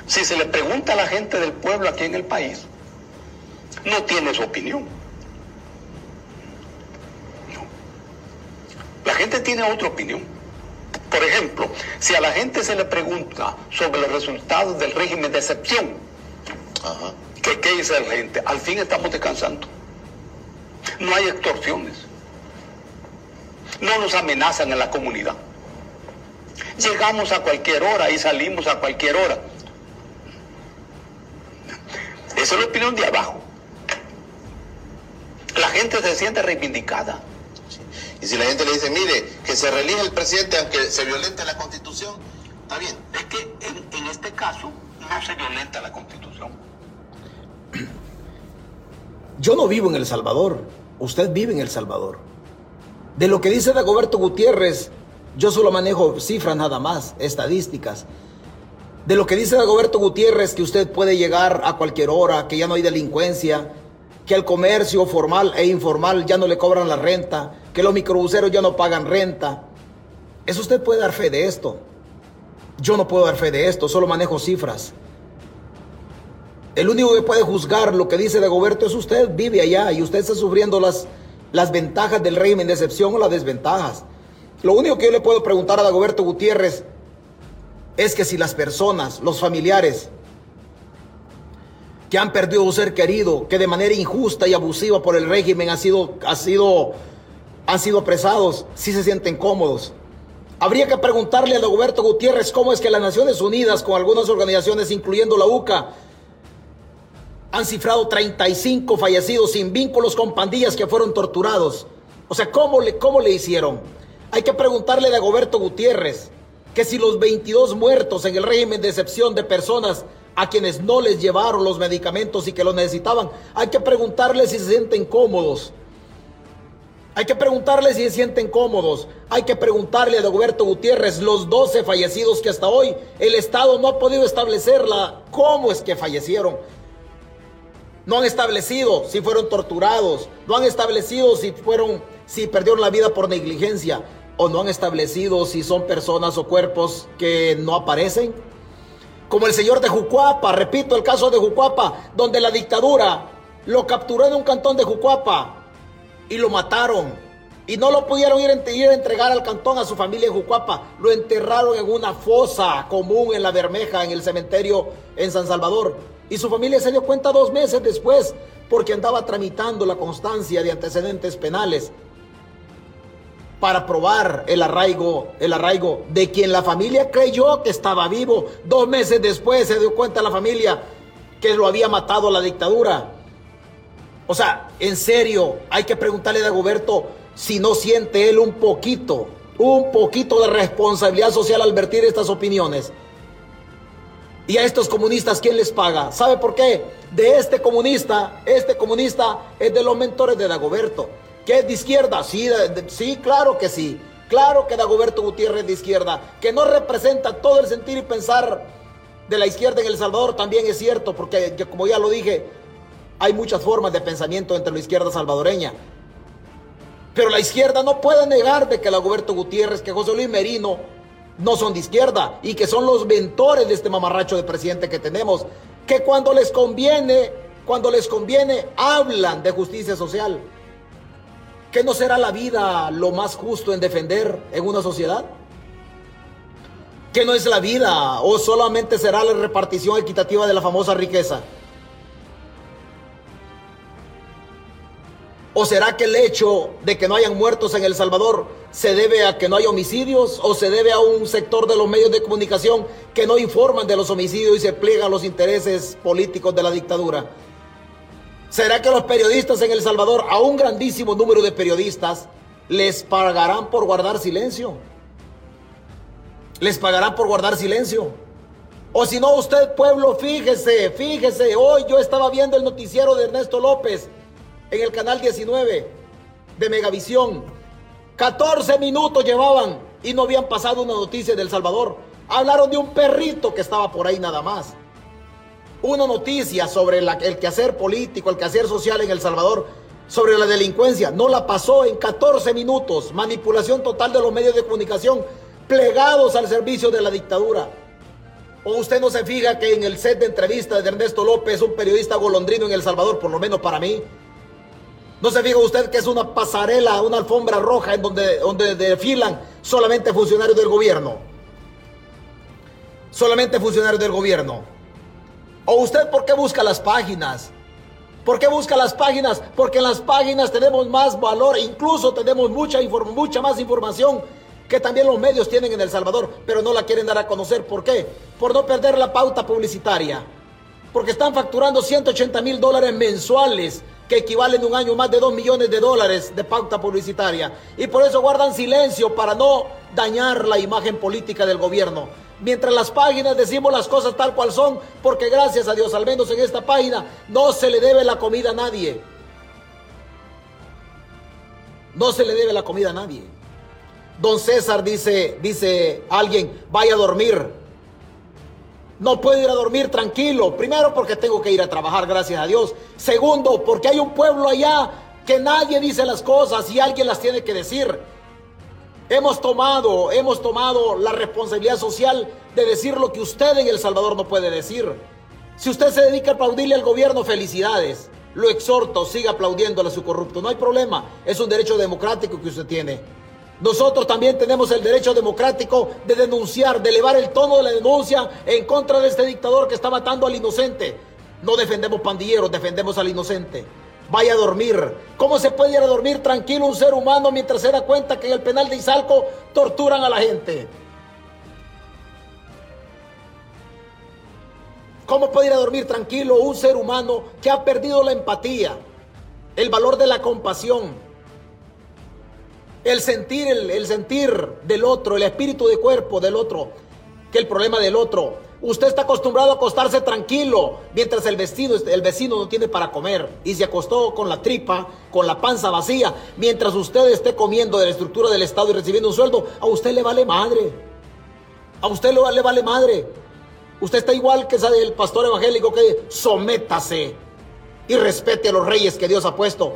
Si se le pregunta a la gente del pueblo aquí en el país, no tiene su opinión. La gente tiene otra opinión. Por ejemplo, si a la gente se le pregunta sobre los resultados del régimen de excepción, ¿qué, ¿qué dice la gente? Al fin estamos descansando. No hay extorsiones. No nos amenazan en la comunidad. Llegamos a cualquier hora y salimos a cualquier hora. Esa es la opinión de abajo. La gente se siente reivindicada. Y si la gente le dice, mire, que se reelija el presidente aunque se violente la constitución, está bien. Es que en, este caso no se violenta la constitución. Yo no vivo en El Salvador, usted vive en El Salvador. De lo que dice Dagoberto Gutiérrez, yo solo manejo cifras nada más, estadísticas. De lo que dice Dagoberto Gutiérrez, que usted puede llegar a cualquier hora, que ya no hay delincuencia, que al comercio formal e informal ya no le cobran la renta, que los microbuseros ya no pagan renta. Eso usted puede dar fe de esto. Yo no puedo dar fe de esto, solo manejo cifras. El único que puede juzgar lo que dice Dagoberto es usted, vive allá y usted está sufriendo las, las ventajas del régimen de excepción o las desventajas. Lo único que yo le puedo preguntar a Dagoberto Gutiérrez es que si las personas, los familiares, que han perdido un ser querido, que de manera injusta y abusiva por el régimen ha sido, ha sido, han sido apresados, si se sienten cómodos. Habría que preguntarle a Dagoberto Gutiérrez cómo es que las Naciones Unidas, con algunas organizaciones, incluyendo la UCA, han cifrado 35 fallecidos sin vínculos con pandillas que fueron torturados. O sea, ¿cómo le, cómo le hicieron? Hay que preguntarle a Dagoberto Gutiérrez que si los 22 muertos en el régimen de excepción de personas a quienes no les llevaron los medicamentos y que los necesitaban, hay que preguntarles si se sienten cómodos. Hay que preguntarles si se sienten cómodos. Hay que preguntarle a Dagoberto Gutiérrez los 12 fallecidos que hasta hoy el Estado no ha podido establecerla. ¿Cómo es que fallecieron? No han establecido si fueron torturados. No han establecido si fueron, si perdieron la vida por negligencia o no han establecido si son personas o cuerpos que no aparecen. Como el señor de Jucuapa, repito el caso de Jucuapa, donde la dictadura lo capturó en un cantón de Jucuapa y lo mataron. Y no lo pudieron ir, ir a entregar al cantón a su familia en Jucuapa. Lo enterraron en una fosa común en la Bermeja, en el cementerio en San Salvador. Y su familia se dio cuenta dos meses después porque andaba tramitando la constancia de antecedentes penales para probar el arraigo, el arraigo de quien la familia creyó que estaba vivo. Dos meses después se dio cuenta la familia que lo había matado la dictadura. O sea, en serio, hay que preguntarle a Dagoberto si no siente él un poquito, un poquito de responsabilidad social al vertir estas opiniones. Y a estos comunistas, ¿quién les paga? ¿Sabe por qué? De este comunista, este comunista es de los mentores de Dagoberto. ¿Que es de izquierda? Sí, sí, claro que sí. Claro que Dagoberto Gutiérrez es de izquierda. Que no representa todo el sentir y pensar de la izquierda en El Salvador también es cierto, porque como ya lo dije, hay muchas formas de pensamiento entre la izquierda salvadoreña. Pero la izquierda no puede negar de que Dagoberto Gutiérrez, que José Luis Merino no son de izquierda y que son los mentores de este mamarracho de presidente que tenemos, que cuando les conviene, cuando les conviene, hablan de justicia social ¿Qué no será la vida lo más justo en defender en una sociedad? ¿Qué no es la vida o solamente será la repartición equitativa de la famosa riqueza? ¿O será que el hecho de que no hayan muertos en El Salvador se debe a que no hay homicidios o se debe a un sector de los medios de comunicación que no informan de los homicidios y se pliegan a los intereses políticos de la dictadura? ¿Será que los periodistas en El Salvador, a un grandísimo número de periodistas, les pagarán por guardar silencio? ¿Les pagarán por guardar silencio? O si no, usted, pueblo, fíjese, fíjese. Hoy yo estaba viendo el noticiero de Ernesto López en el canal 19 de Megavisión. 14 minutos llevaban y no habían pasado una noticia de El Salvador. Hablaron de un perrito que estaba por ahí nada más una noticia sobre el quehacer político, el quehacer social en El Salvador, sobre la delincuencia. No la pasó en 14 minutos. Manipulación total de los medios de comunicación plegados al servicio de la dictadura. ¿O usted no se fija que en el set de entrevista de Ernesto López, un periodista golondrino en El Salvador, por lo menos para mí, ¿no se fija usted que es una pasarela, una alfombra roja en donde, donde desfilan solamente funcionarios del gobierno? Solamente funcionarios del gobierno. ¿O usted por qué busca las páginas? ¿Por qué busca las páginas? Porque en las páginas tenemos más valor, incluso tenemos mucha, mucha más información que también los medios tienen en El Salvador, pero no la quieren dar a conocer. ¿Por qué? Por no perder la pauta publicitaria. Porque están facturando 180 mil dólares mensuales, que equivalen en un año más de 2 millones de dólares de pauta publicitaria. Y por eso guardan silencio para no dañar la imagen política del gobierno. Mientras las páginas decimos las cosas tal cual son, porque gracias a Dios, al menos en esta página, no se le debe la comida a nadie. No se le debe la comida a nadie. Don César dice, dice alguien, vaya a dormir. No puedo ir a dormir tranquilo. Primero porque tengo que ir a trabajar, gracias a Dios. Segundo, porque hay un pueblo allá que nadie dice las cosas y alguien las tiene que decir. Hemos tomado, hemos tomado la responsabilidad social de decir lo que usted en El Salvador no puede decir. Si usted se dedica a aplaudirle al gobierno, felicidades. Lo exhorto, siga aplaudiéndole a su corrupto. No hay problema. Es un derecho democrático que usted tiene. Nosotros también tenemos el derecho democrático de denunciar, de elevar el tono de la denuncia en contra de este dictador que está matando al inocente. No defendemos pandilleros, defendemos al inocente. Vaya a dormir. ¿Cómo se puede ir a dormir tranquilo un ser humano mientras se da cuenta que en el penal de Izalco torturan a la gente? ¿Cómo puede ir a dormir tranquilo un ser humano que ha perdido la empatía, el valor de la compasión, el sentir, el, sentir del otro, el espíritu de cuerpo del otro, que el problema del otro. Usted está acostumbrado a acostarse tranquilo mientras el vecino, el vecino no tiene para comer y se acostó con la tripa, con la panza vacía. Mientras usted esté comiendo de la estructura del Estado y recibiendo un sueldo, a usted le vale madre. A usted le vale madre. Usted está igual que el pastor evangélico que sométase y respete a los reyes que Dios ha puesto.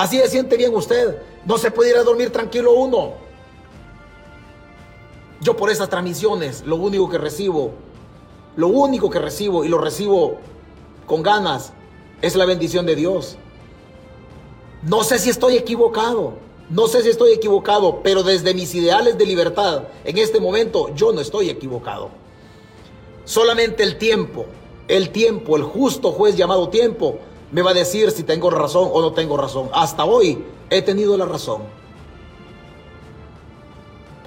Así se siente bien usted. No se puede ir a dormir tranquilo uno. Yo por esas transmisiones, lo único que recibo, lo único que recibo y lo recibo con ganas, es la bendición de Dios. No sé si estoy equivocado, no sé si estoy equivocado, pero desde mis ideales de libertad, en este momento yo no estoy equivocado. Solamente el tiempo, el tiempo, el justo juez llamado tiempo, me va a decir si tengo razón o no tengo razón. Hasta hoy he tenido la razón.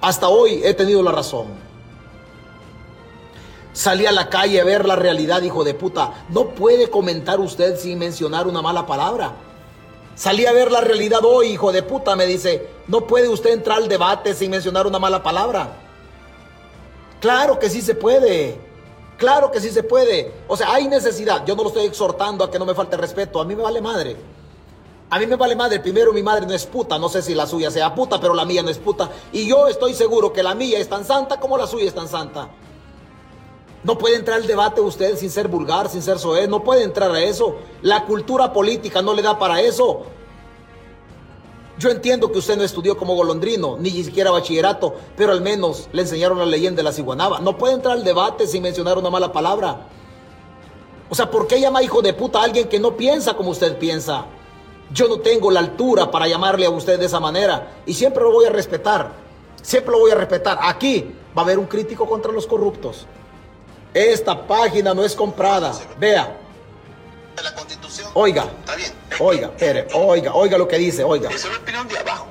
Hasta hoy he tenido la razón. Salí a la calle a ver la realidad, hijo de puta. No puede comentar usted sin mencionar una mala palabra. Salí a ver la realidad hoy, hijo de puta, me dice. No puede usted entrar al debate sin mencionar una mala palabra. Claro que sí se puede. Claro que sí se puede. O sea, hay necesidad. Yo no lo estoy exhortando a que no me falte respeto. A mí me vale madre. A mí me vale madre. Primero, mi madre no es puta. No sé si la suya sea puta, pero la mía no es puta. Y yo estoy seguro que la mía es tan santa como la suya es tan santa. No puede entrar al debate usted sin ser vulgar, sin ser soez. No puede entrar a eso. La cultura política no le da para eso. Yo entiendo que usted no estudió como golondrino, ni siquiera bachillerato, pero al menos le enseñaron la leyenda de la ciguanaba. No puede entrar al debate sin mencionar una mala palabra. O sea, ¿por qué llama hijo de puta a alguien que no piensa como usted piensa? Yo no tengo la altura para llamarle a usted de esa manera y siempre lo voy a respetar. Siempre lo voy a respetar. Aquí va a haber un crítico contra los corruptos. Esta página no es comprada. Vea, la. Oiga. Está bien. Oiga, espere, oiga, oiga lo que dice, oiga. Esa es la opinión de abajo.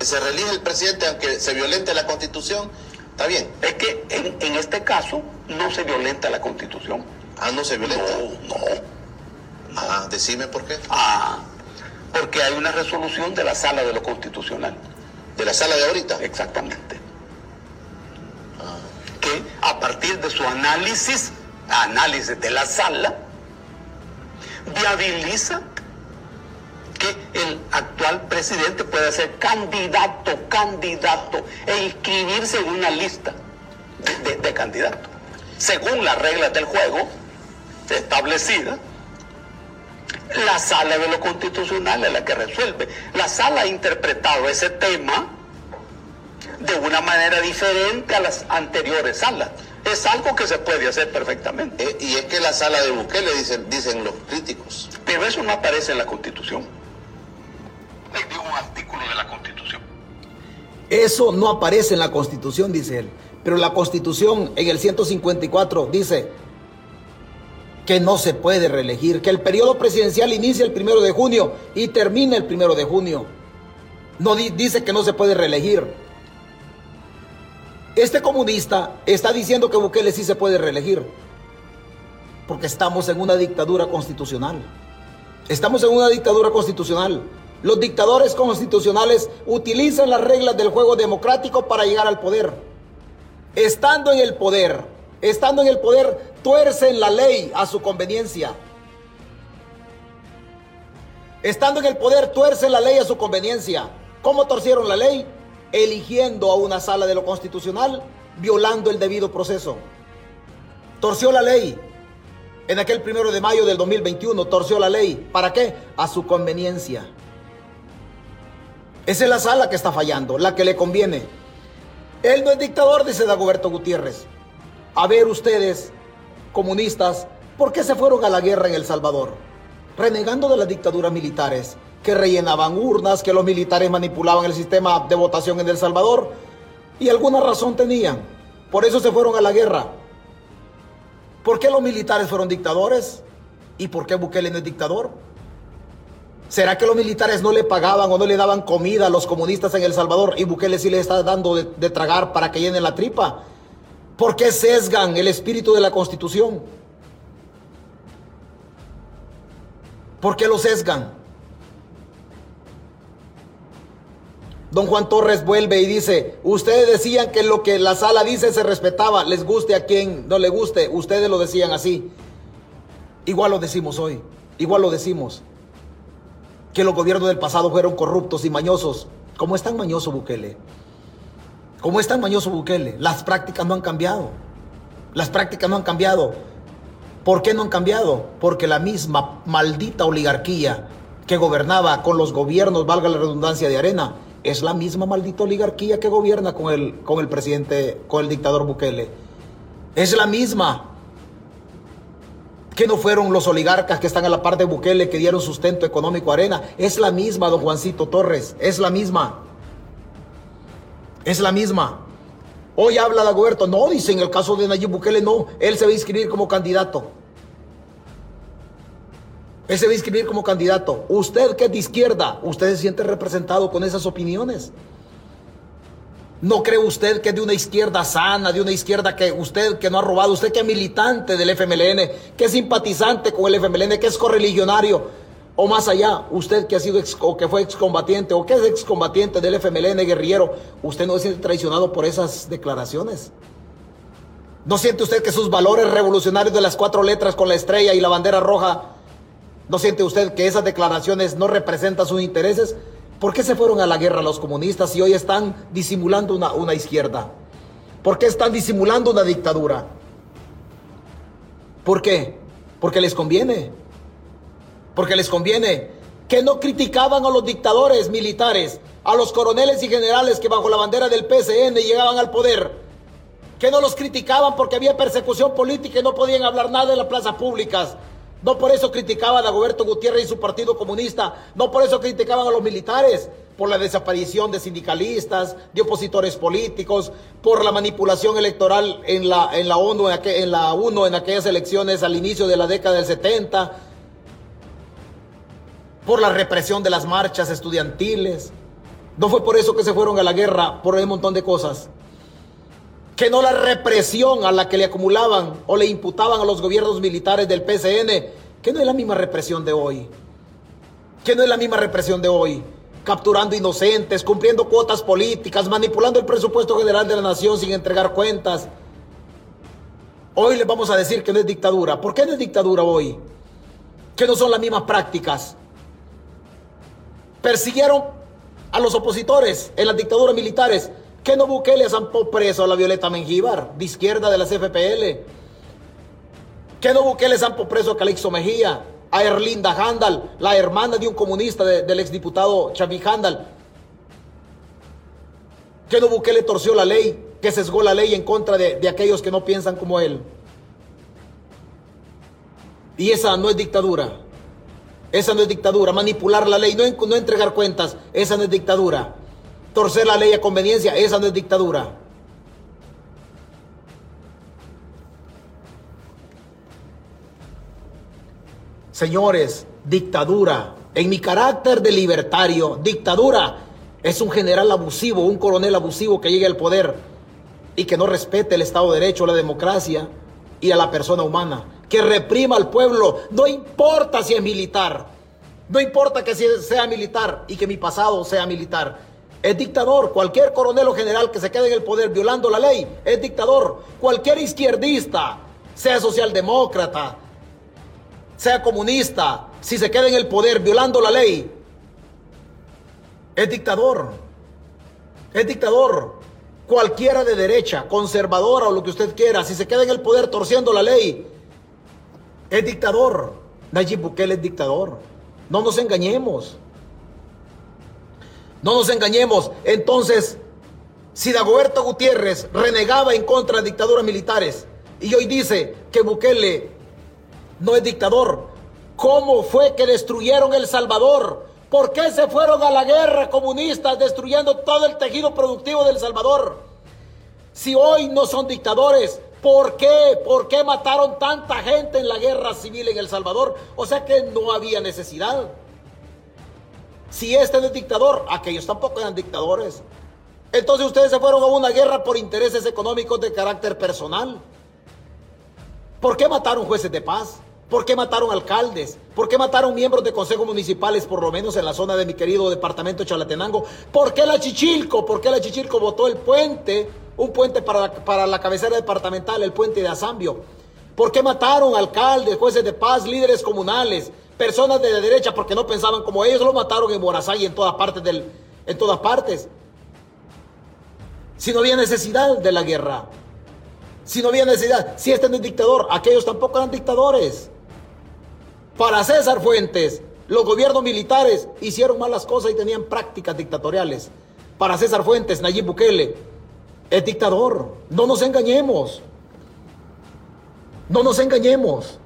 Se reelige el presidente aunque se violente la Constitución. Está bien. Es que en, este caso no se violenta la Constitución. Ah, no se violenta. No, no. Ah, decime por qué. Ah, porque hay una resolución de la sala de lo constitucional. ¿De la sala de ahorita? Exactamente. Ah. Que a partir de su análisis análisis de la sala, viabiliza que el actual presidente pueda ser candidato, candidato e inscribirse en una lista de, candidatos. Según las reglas del juego establecidas, la sala de lo constitucional es la que resuelve. La sala ha interpretado ese tema de una manera diferente a las anteriores salas. Es algo que se puede hacer perfectamente. Eh, y es que la sala de Bukele, dicen, dicen los críticos. Pero eso no aparece en la Constitución. digo un artículo de la Constitución. Eso no aparece en la Constitución, dice él. Pero la Constitución en el 154 dice que no se puede reelegir, que el periodo presidencial inicia el primero de junio y termina el primero de junio. No dice que no se puede reelegir. Este comunista está diciendo que Bukele sí se puede reelegir, porque estamos en una dictadura constitucional. Estamos en una dictadura constitucional. Los dictadores constitucionales utilizan las reglas del juego democrático para llegar al poder. Estando en el poder, estando en el poder, tuercen la ley a su conveniencia. Estando en el poder, tuercen la ley a su conveniencia. ¿Cómo torcieron la ley? Eligiendo a una sala de lo constitucional, violando el debido proceso. Torció la ley. En aquel primero de mayo del 2021 torció la ley. ¿Para qué? A su conveniencia. Esa es la sala que está fallando, la que le conviene. Él no es dictador, dice Dagoberto Gutiérrez. A ver ustedes, comunistas, ¿por qué se fueron a la guerra en El Salvador? Renegando de las dictaduras militares que rellenaban urnas, que los militares manipulaban el sistema de votación en El Salvador. Y alguna razón tenían. Por eso se fueron a la guerra. ¿Por qué los militares fueron dictadores? ¿Y por qué Bukele no es dictador? ¿Será que los militares no le pagaban o no le daban comida a los comunistas en El Salvador y Bukele sí le está dando de, de tragar para que llenen la tripa? ¿Por qué sesgan el espíritu de la Constitución? ¿Por qué lo sesgan? Don Juan Torres vuelve y dice, ustedes decían que lo que la sala dice se respetaba, les guste a quien no le guste, ustedes lo decían así. Igual lo decimos hoy, igual lo decimos. Que los gobiernos del pasado fueron corruptos y mañosos. ¿Cómo es tan mañoso Bukele? ¿Cómo es tan mañoso Bukele? Las prácticas no han cambiado. Las prácticas no han cambiado. ¿Por qué no han cambiado? Porque la misma maldita oligarquía que gobernaba con los gobiernos, valga la redundancia de arena, es la misma maldita oligarquía que gobierna con el, con el presidente, con el dictador Bukele. Es la misma. Que no fueron los oligarcas que están a la par de Bukele que dieron sustento económico a Arena. Es la misma, don Juancito Torres. Es la misma. Es la misma. Hoy habla Dagoberto. No, dice en el caso de Nayib Bukele, no. Él se va a inscribir como candidato. Él se va a inscribir como candidato. Usted que es de izquierda, ¿usted se siente representado con esas opiniones? ¿No cree usted que es de una izquierda sana, de una izquierda que usted que no ha robado, usted que es militante del FMLN, que es simpatizante con el FMLN, que es correligionario, o más allá, usted que ha sido o que fue excombatiente o que es excombatiente del FMLN guerrillero, usted no se siente traicionado por esas declaraciones? ¿No siente usted que sus valores revolucionarios de las cuatro letras con la estrella y la bandera roja ¿No siente usted que esas declaraciones no representan sus intereses? ¿Por qué se fueron a la guerra los comunistas y hoy están disimulando una, una izquierda? ¿Por qué están disimulando una dictadura? ¿Por qué? Porque les conviene. Porque les conviene. Que no criticaban a los dictadores militares, a los coroneles y generales que bajo la bandera del PCN llegaban al poder. Que no los criticaban porque había persecución política y no podían hablar nada en las plazas públicas. No por eso criticaban a Roberto Gutiérrez y su partido comunista. No por eso criticaban a los militares. Por la desaparición de sindicalistas, de opositores políticos, por la manipulación electoral en la, en la ONU, en, la UNO, en aquellas elecciones al inicio de la década del 70. Por la represión de las marchas estudiantiles. No fue por eso que se fueron a la guerra, por un montón de cosas que no la represión a la que le acumulaban o le imputaban a los gobiernos militares del PCN, que no es la misma represión de hoy, que no es la misma represión de hoy, capturando inocentes, cumpliendo cuotas políticas, manipulando el presupuesto general de la nación sin entregar cuentas. Hoy les vamos a decir que no es dictadura. ¿Por qué no es dictadura hoy? Que no son las mismas prácticas. Persiguieron a los opositores en las dictaduras militares que no Bukele zampó preso a la Violeta Mengíbar, de izquierda de las FPL. Que no Bukele zampó preso a Calixto Mejía, a Erlinda Handal, la hermana de un comunista del exdiputado Chavi Handal. que no Bukele torció la ley, que sesgó la ley en contra de, de aquellos que no piensan como él. Y esa no es dictadura. Esa no es dictadura. Manipular la ley, no, no entregar cuentas, esa no es dictadura. Torcer la ley a conveniencia, esa no es dictadura. Señores, dictadura. En mi carácter de libertario, dictadura es un general abusivo, un coronel abusivo que llegue al poder y que no respete el Estado de Derecho, la democracia y a la persona humana, que reprima al pueblo, no importa si es militar, no importa que sea militar y que mi pasado sea militar. Es dictador. Cualquier coronel o general que se quede en el poder violando la ley es dictador. Cualquier izquierdista, sea socialdemócrata, sea comunista, si se queda en el poder violando la ley, es dictador. Es dictador. Cualquiera de derecha, conservadora o lo que usted quiera, si se queda en el poder torciendo la ley, es dictador. Nayib Bukele es dictador. No nos engañemos. No nos engañemos. Entonces, si Dagoberto Gutiérrez renegaba en contra de dictaduras militares y hoy dice que Bukele no es dictador, ¿cómo fue que destruyeron El Salvador? ¿Por qué se fueron a la guerra comunistas destruyendo todo el tejido productivo del Salvador? Si hoy no son dictadores, ¿por qué? ¿Por qué mataron tanta gente en la guerra civil en El Salvador? O sea que no había necesidad. Si este no es dictador, aquellos tampoco eran dictadores. Entonces ustedes se fueron a una guerra por intereses económicos de carácter personal. ¿Por qué mataron jueces de paz? ¿Por qué mataron alcaldes? ¿Por qué mataron miembros de consejos municipales, por lo menos en la zona de mi querido departamento de Chalatenango? ¿Por qué la Chichilco? ¿Por qué la Chichilco votó el puente, un puente para la, para la cabecera departamental, el puente de Azambio? ¿Por qué mataron alcaldes, jueces de paz, líderes comunales? personas de la derecha porque no pensaban como ellos, lo mataron en Morazán y en todas partes del, en todas partes. Si no había necesidad de la guerra, si no había necesidad, si este no es dictador, aquellos tampoco eran dictadores. Para César Fuentes, los gobiernos militares hicieron malas cosas y tenían prácticas dictatoriales. Para César Fuentes, Nayib Bukele es dictador. No nos engañemos. No nos engañemos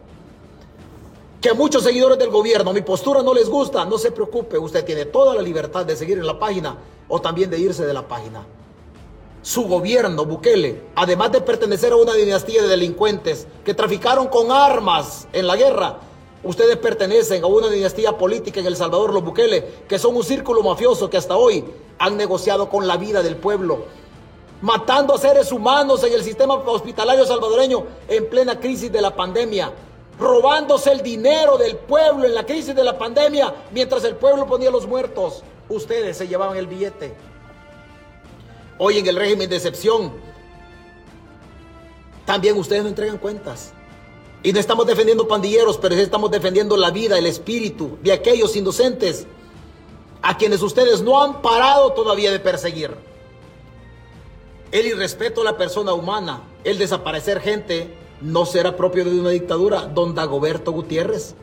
que a muchos seguidores del gobierno mi postura no les gusta, no se preocupe, usted tiene toda la libertad de seguir en la página o también de irse de la página. Su gobierno, Bukele, además de pertenecer a una dinastía de delincuentes que traficaron con armas en la guerra, ustedes pertenecen a una dinastía política en El Salvador, los Bukele, que son un círculo mafioso que hasta hoy han negociado con la vida del pueblo, matando a seres humanos en el sistema hospitalario salvadoreño en plena crisis de la pandemia robándose el dinero del pueblo en la crisis de la pandemia, mientras el pueblo ponía los muertos, ustedes se llevaban el billete. Hoy en el régimen de excepción, también ustedes no entregan cuentas. Y no estamos defendiendo pandilleros, pero estamos defendiendo la vida, el espíritu de aquellos inocentes a quienes ustedes no han parado todavía de perseguir. El irrespeto a la persona humana, el desaparecer gente, no será propio de una dictadura, don Dagoberto Gutiérrez.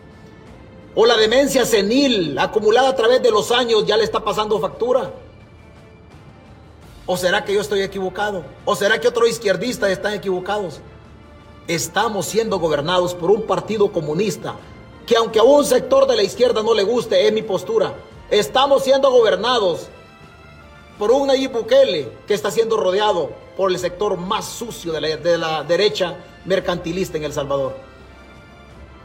O la demencia senil acumulada a través de los años ya le está pasando factura. ¿O será que yo estoy equivocado? ¿O será que otros izquierdistas están equivocados? Estamos siendo gobernados por un partido comunista que aunque a un sector de la izquierda no le guste, es mi postura. Estamos siendo gobernados por un Nayib Bukele que está siendo rodeado por el sector más sucio de la, de la derecha mercantilista en El Salvador.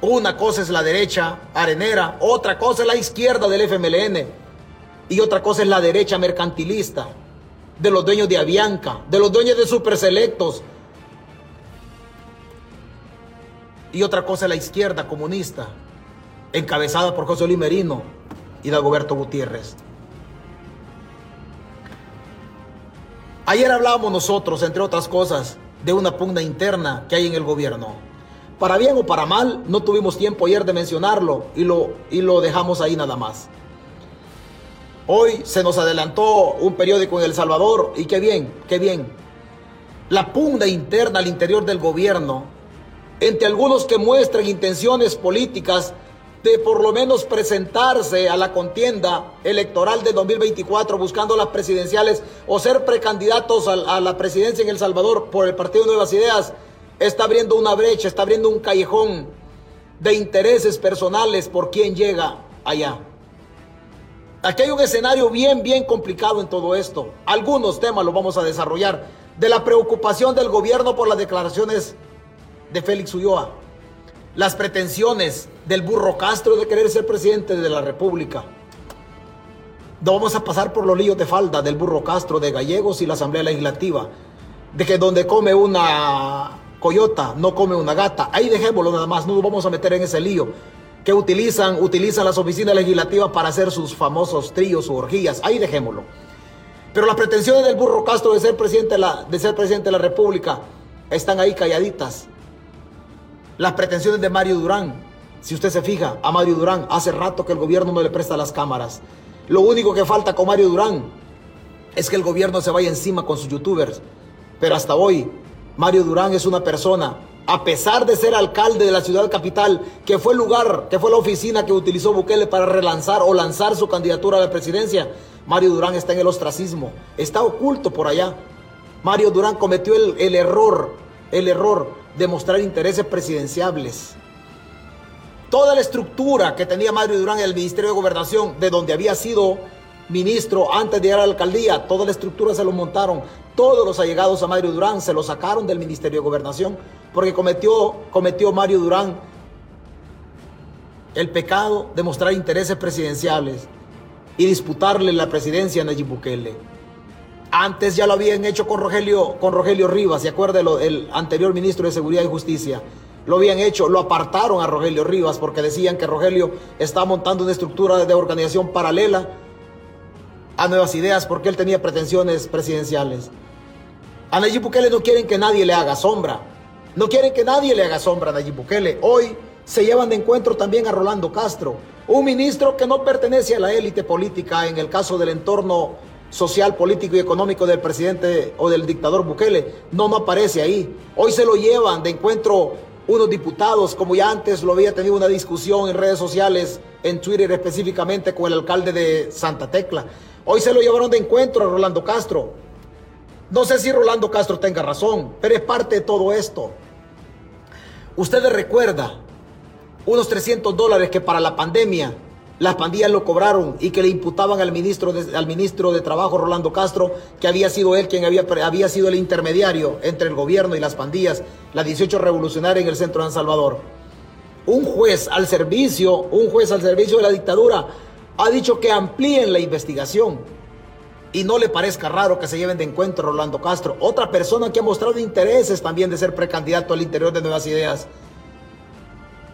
Una cosa es la derecha arenera, otra cosa es la izquierda del FMLN y otra cosa es la derecha mercantilista de los dueños de Avianca, de los dueños de Superselectos. Y otra cosa es la izquierda comunista, encabezada por José Olimerino y Dagoberto Gutiérrez. Ayer hablábamos nosotros, entre otras cosas, de una pugna interna que hay en el gobierno. Para bien o para mal, no tuvimos tiempo ayer de mencionarlo y lo, y lo dejamos ahí nada más. Hoy se nos adelantó un periódico en El Salvador y qué bien, qué bien. La pugna interna al interior del gobierno entre algunos que muestran intenciones políticas por lo menos presentarse a la contienda electoral de 2024 buscando las presidenciales o ser precandidatos a, la presidencia en El Salvador por el Partido Nuevas Ideas, está abriendo una brecha, está abriendo un callejón de intereses personales por quien llega allá. Aquí hay un escenario bien, bien complicado en todo esto. Algunos temas los vamos a desarrollar. De la preocupación del gobierno por las declaraciones de Félix Ulloa las pretensiones del burro Castro de querer ser presidente de la República. No vamos a pasar por los líos de falda del burro Castro de Gallegos y la Asamblea Legislativa, de que donde come una coyota no come una gata. Ahí dejémoslo nada más, no nos vamos a meter en ese lío que utilizan, utilizan las oficinas legislativas para hacer sus famosos tríos o orgías. Ahí dejémoslo. Pero las pretensiones del burro Castro de ser presidente la, de ser presidente de la República están ahí calladitas las pretensiones de Mario Durán. Si usted se fija, a Mario Durán hace rato que el gobierno no le presta las cámaras. Lo único que falta con Mario Durán es que el gobierno se vaya encima con sus youtubers. Pero hasta hoy, Mario Durán es una persona, a pesar de ser alcalde de la ciudad capital, que fue el lugar, que fue la oficina que utilizó Bukele para relanzar o lanzar su candidatura a la presidencia, Mario Durán está en el ostracismo, está oculto por allá. Mario Durán cometió el, el error, el error demostrar intereses presidenciables. Toda la estructura que tenía Mario Durán en el Ministerio de Gobernación, de donde había sido ministro antes de llegar a la alcaldía, toda la estructura se lo montaron. Todos los allegados a Mario Durán se lo sacaron del Ministerio de Gobernación porque cometió, cometió Mario Durán el pecado de mostrar intereses presidenciales y disputarle la presidencia a Nayib Bukele. Antes ya lo habían hecho con Rogelio, con Rogelio Rivas, ¿se acuerda? El anterior ministro de Seguridad y Justicia. Lo habían hecho, lo apartaron a Rogelio Rivas porque decían que Rogelio está montando una estructura de organización paralela a Nuevas Ideas porque él tenía pretensiones presidenciales. A Nayib Bukele no quieren que nadie le haga sombra. No quieren que nadie le haga sombra a Nayib Bukele. Hoy se llevan de encuentro también a Rolando Castro, un ministro que no pertenece a la élite política en el caso del entorno social, político y económico del presidente o del dictador Bukele. No, no aparece ahí. Hoy se lo llevan de encuentro unos diputados, como ya antes lo había tenido una discusión en redes sociales, en Twitter específicamente con el alcalde de Santa Tecla. Hoy se lo llevaron de encuentro a Rolando Castro. No sé si Rolando Castro tenga razón, pero es parte de todo esto. Ustedes recuerdan unos 300 dólares que para la pandemia las pandillas lo cobraron y que le imputaban al ministro de, al ministro de Trabajo, Rolando Castro, que había sido él quien había, había sido el intermediario entre el gobierno y las pandillas, las 18 revolucionarias en el centro de San Salvador. Un juez al servicio, un juez al servicio de la dictadura, ha dicho que amplíen la investigación y no le parezca raro que se lleven de encuentro a Rolando Castro, otra persona que ha mostrado intereses también de ser precandidato al interior de Nuevas Ideas.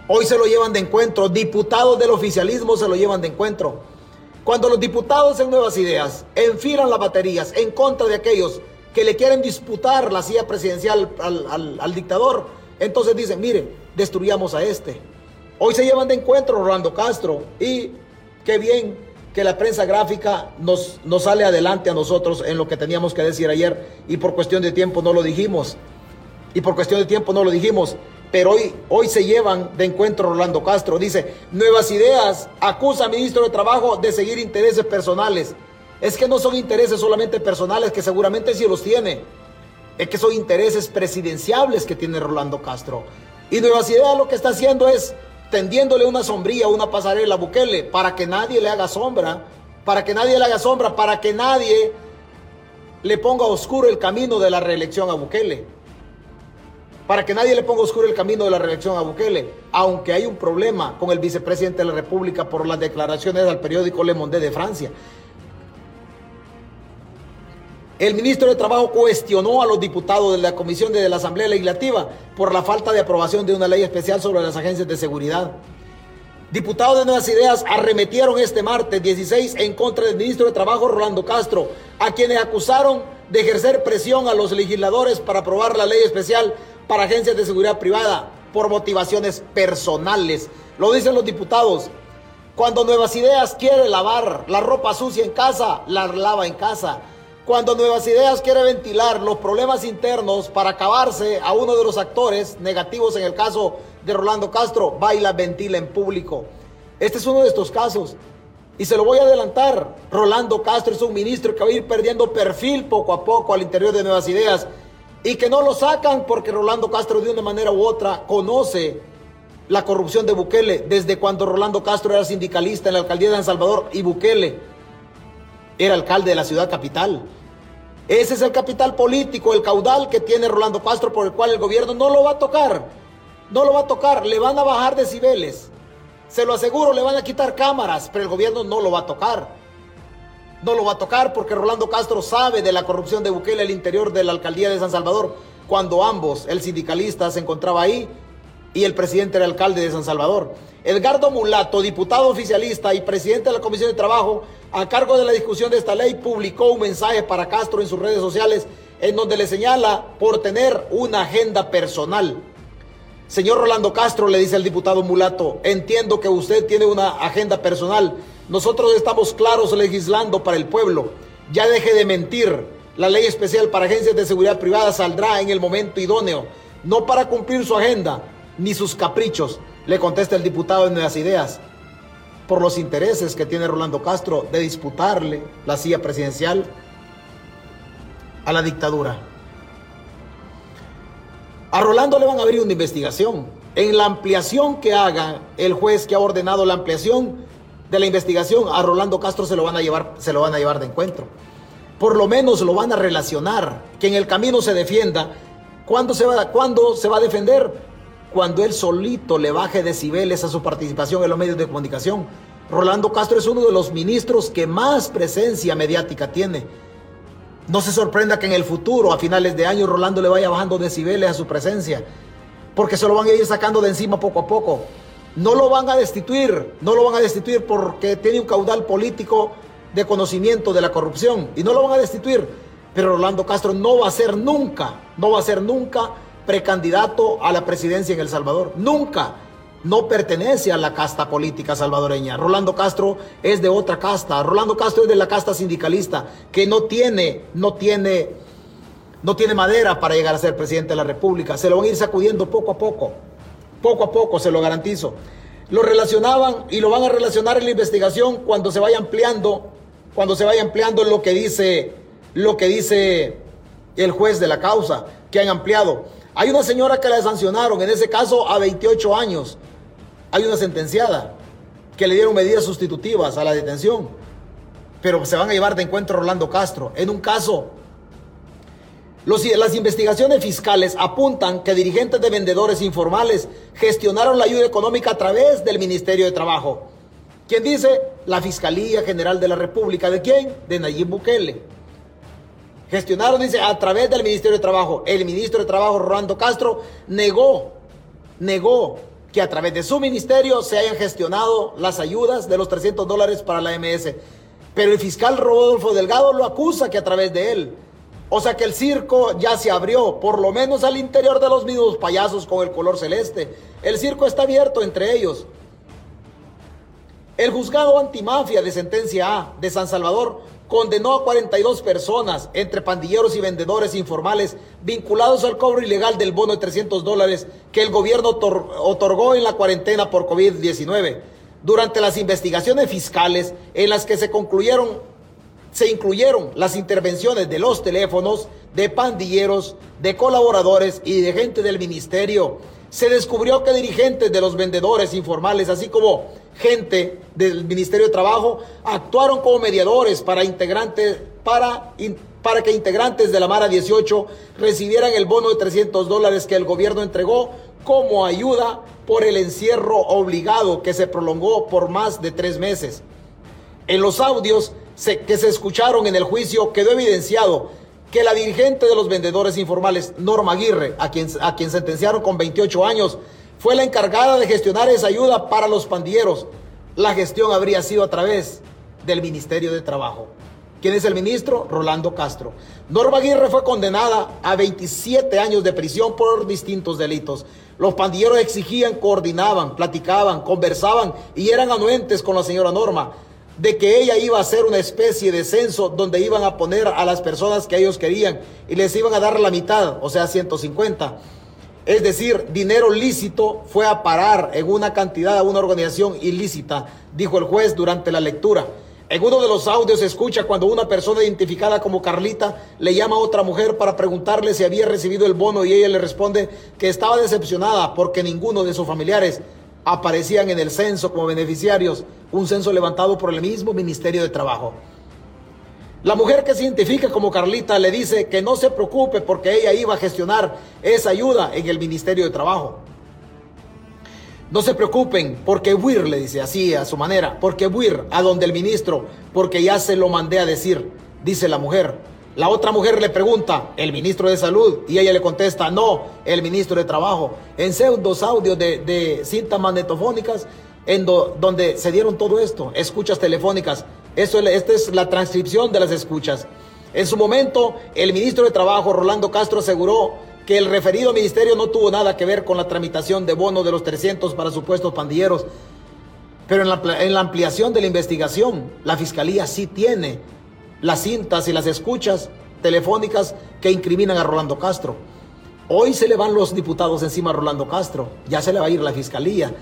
Hoy se lo llevan de encuentro, diputados del oficialismo se lo llevan de encuentro. Cuando los diputados en Nuevas Ideas enfilan las baterías en contra de aquellos que le quieren disputar la silla presidencial al, dictador, entonces dicen, miren, destruyamos a este. Hoy se llevan de encuentro Rolando Castro y qué bien que la prensa gráfica nos, nos sale adelante a nosotros en lo que teníamos que decir ayer y por cuestión de tiempo no lo dijimos. Y por cuestión de tiempo no lo dijimos pero hoy, hoy se llevan de encuentro Rolando Castro. Dice, Nuevas Ideas acusa al ministro de Trabajo de seguir intereses personales. Es que no son intereses solamente personales, que seguramente sí los tiene. Es que son intereses presidenciables que tiene Rolando Castro. Y Nuevas Ideas lo que está haciendo es tendiéndole una sombría, una pasarela a Bukele, para que nadie le haga sombra, para que nadie le haga sombra, para que nadie le ponga oscuro el camino de la reelección a Bukele para que nadie le ponga oscuro el camino de la reelección a Bukele, aunque hay un problema con el vicepresidente de la República por las declaraciones del periódico Le Monde de Francia. El ministro de Trabajo cuestionó a los diputados de la Comisión de la Asamblea Legislativa por la falta de aprobación de una ley especial sobre las agencias de seguridad. Diputados de Nuevas Ideas arremetieron este martes 16 en contra del ministro de Trabajo Rolando Castro, a quienes acusaron de ejercer presión a los legisladores para aprobar la ley especial para agencias de seguridad privada por motivaciones personales. Lo dicen los diputados. Cuando Nuevas Ideas quiere lavar la ropa sucia en casa, la lava en casa. Cuando Nuevas Ideas quiere ventilar los problemas internos para acabarse a uno de los actores negativos en el caso de Rolando Castro, baila, ventila en público. Este es uno de estos casos. Y se lo voy a adelantar. Rolando Castro es un ministro que va a ir perdiendo perfil poco a poco al interior de Nuevas Ideas. Y que no lo sacan porque Rolando Castro de una manera u otra conoce la corrupción de Bukele. Desde cuando Rolando Castro era sindicalista en la alcaldía de San Salvador y Bukele era alcalde de la ciudad capital. Ese es el capital político, el caudal que tiene Rolando Castro por el cual el gobierno no lo va a tocar. No lo va a tocar, le van a bajar decibeles. Se lo aseguro, le van a quitar cámaras, pero el gobierno no lo va a tocar. No lo va a tocar porque Rolando Castro sabe de la corrupción de Bukele al interior de la alcaldía de San Salvador, cuando ambos, el sindicalista se encontraba ahí y el presidente era alcalde de San Salvador. Edgardo Mulato, diputado oficialista y presidente de la Comisión de Trabajo, a cargo de la discusión de esta ley, publicó un mensaje para Castro en sus redes sociales en donde le señala por tener una agenda personal. Señor Rolando Castro, le dice el diputado Mulato, entiendo que usted tiene una agenda personal. Nosotros estamos claros legislando para el pueblo. Ya deje de mentir. La ley especial para agencias de seguridad privada saldrá en el momento idóneo, no para cumplir su agenda ni sus caprichos, le contesta el diputado en Nuevas Ideas, por los intereses que tiene Rolando Castro de disputarle la silla presidencial a la dictadura. A Rolando le van a abrir una investigación. En la ampliación que haga el juez que ha ordenado la ampliación de la investigación, a Rolando Castro se lo van a llevar, se lo van a llevar de encuentro. Por lo menos lo van a relacionar, que en el camino se defienda. ¿Cuándo se va, ¿cuándo se va a defender? cuando él solito le baje decibeles a su participación en los medios de comunicación. Rolando Castro es uno de los ministros que más presencia mediática tiene. No se sorprenda que en el futuro, a finales de año, Rolando le vaya bajando decibeles a su presencia, porque se lo van a ir sacando de encima poco a poco. No lo van a destituir, no lo van a destituir porque tiene un caudal político de conocimiento de la corrupción y no lo van a destituir. Pero Rolando Castro no va a ser nunca, no va a ser nunca precandidato a la presidencia en El Salvador. Nunca. No pertenece a la casta política salvadoreña. Rolando Castro es de otra casta. Rolando Castro es de la casta sindicalista que no tiene, no tiene, no tiene madera para llegar a ser presidente de la República. Se lo van a ir sacudiendo poco a poco. Poco a poco, se lo garantizo. Lo relacionaban y lo van a relacionar en la investigación cuando se vaya ampliando, cuando se vaya ampliando lo que dice, lo que dice el juez de la causa que han ampliado. Hay una señora que la sancionaron, en ese caso a 28 años. Hay una sentenciada que le dieron medidas sustitutivas a la detención. Pero se van a llevar de encuentro a Rolando Castro. En un caso, las investigaciones fiscales apuntan que dirigentes de vendedores informales gestionaron la ayuda económica a través del Ministerio de Trabajo. ¿Quién dice? La Fiscalía General de la República. ¿De quién? De Nayib Bukele. Gestionaron, dice, a través del Ministerio de Trabajo. El ministro de Trabajo, Rolando Castro, negó, negó que a través de su ministerio se hayan gestionado las ayudas de los 300 dólares para la MS. Pero el fiscal Rodolfo Delgado lo acusa que a través de él. O sea que el circo ya se abrió, por lo menos al interior de los mismos payasos con el color celeste. El circo está abierto entre ellos. El juzgado antimafia de sentencia A de San Salvador condenó a 42 personas, entre pandilleros y vendedores informales, vinculados al cobro ilegal del bono de 300 dólares que el gobierno otorgó en la cuarentena por COVID-19. Durante las investigaciones fiscales en las que se concluyeron, se incluyeron las intervenciones de los teléfonos, de pandilleros, de colaboradores y de gente del ministerio. Se descubrió que dirigentes de los vendedores informales, así como gente del Ministerio de Trabajo actuaron como mediadores para integrantes para, para que integrantes de la Mara 18 recibieran el bono de 300 dólares que el gobierno entregó como ayuda por el encierro obligado que se prolongó por más de tres meses. En los audios que se escucharon en el juicio quedó evidenciado que la dirigente de los vendedores informales, Norma Aguirre, a quien, a quien sentenciaron con 28 años, fue la encargada de gestionar esa ayuda para los pandilleros. La gestión habría sido a través del Ministerio de Trabajo. ¿Quién es el ministro? Rolando Castro. Norma Aguirre fue condenada a 27 años de prisión por distintos delitos. Los pandilleros exigían, coordinaban, platicaban, conversaban y eran anuentes con la señora Norma de que ella iba a hacer una especie de censo donde iban a poner a las personas que ellos querían y les iban a dar la mitad, o sea, 150 es decir, dinero lícito, fue a parar en una cantidad a una organización ilícita, dijo el juez durante la lectura. En uno de los audios se escucha cuando una persona identificada como Carlita le llama a otra mujer para preguntarle si había recibido el bono y ella le responde que estaba decepcionada porque ninguno de sus familiares aparecían en el censo como beneficiarios, un censo levantado por el mismo Ministerio de Trabajo. La mujer que se identifica como Carlita le dice que no se preocupe porque ella iba a gestionar esa ayuda en el Ministerio de Trabajo. No se preocupen, porque Buir le dice así a su manera, porque Buir a donde el ministro, porque ya se lo mandé a decir, dice la mujer. La otra mujer le pregunta, ¿el ministro de salud? Y ella le contesta, no, el ministro de trabajo. En dos audios de, de cintas magnetofónicas en donde se dieron todo esto, escuchas telefónicas. Esta es la transcripción de las escuchas. En su momento, el ministro de Trabajo, Rolando Castro, aseguró que el referido ministerio no tuvo nada que ver con la tramitación de bonos de los 300 para supuestos pandilleros. Pero en la, ampliación de la investigación, la fiscalía sí tiene las cintas y las escuchas telefónicas que incriminan a Rolando Castro. Hoy se le van los diputados encima a Rolando Castro, ya se le va a ir la fiscalía.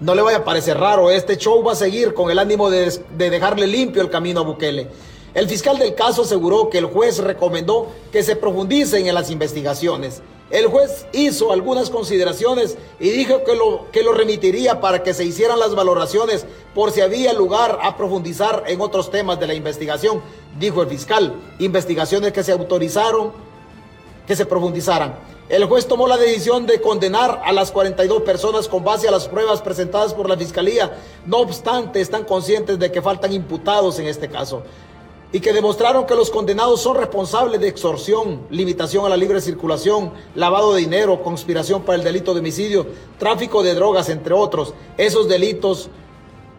No le vaya a parecer raro, este show va a seguir con el ánimo de, de dejarle limpio el camino a Bukele. El fiscal del caso aseguró que el juez recomendó que se profundicen en las investigaciones. El juez hizo algunas consideraciones y dijo que lo, que lo remitiría para que se hicieran las valoraciones por si había lugar a profundizar en otros temas de la investigación, dijo el fiscal. Investigaciones que se autorizaron que se profundizaran. El juez tomó la decisión de condenar a las 42 personas con base a las pruebas presentadas por la Fiscalía. No obstante, están conscientes de que faltan imputados en este caso y que demostraron que los condenados son responsables de extorsión, limitación a la libre circulación, lavado de dinero, conspiración para el delito de homicidio, tráfico de drogas, entre otros. Esos delitos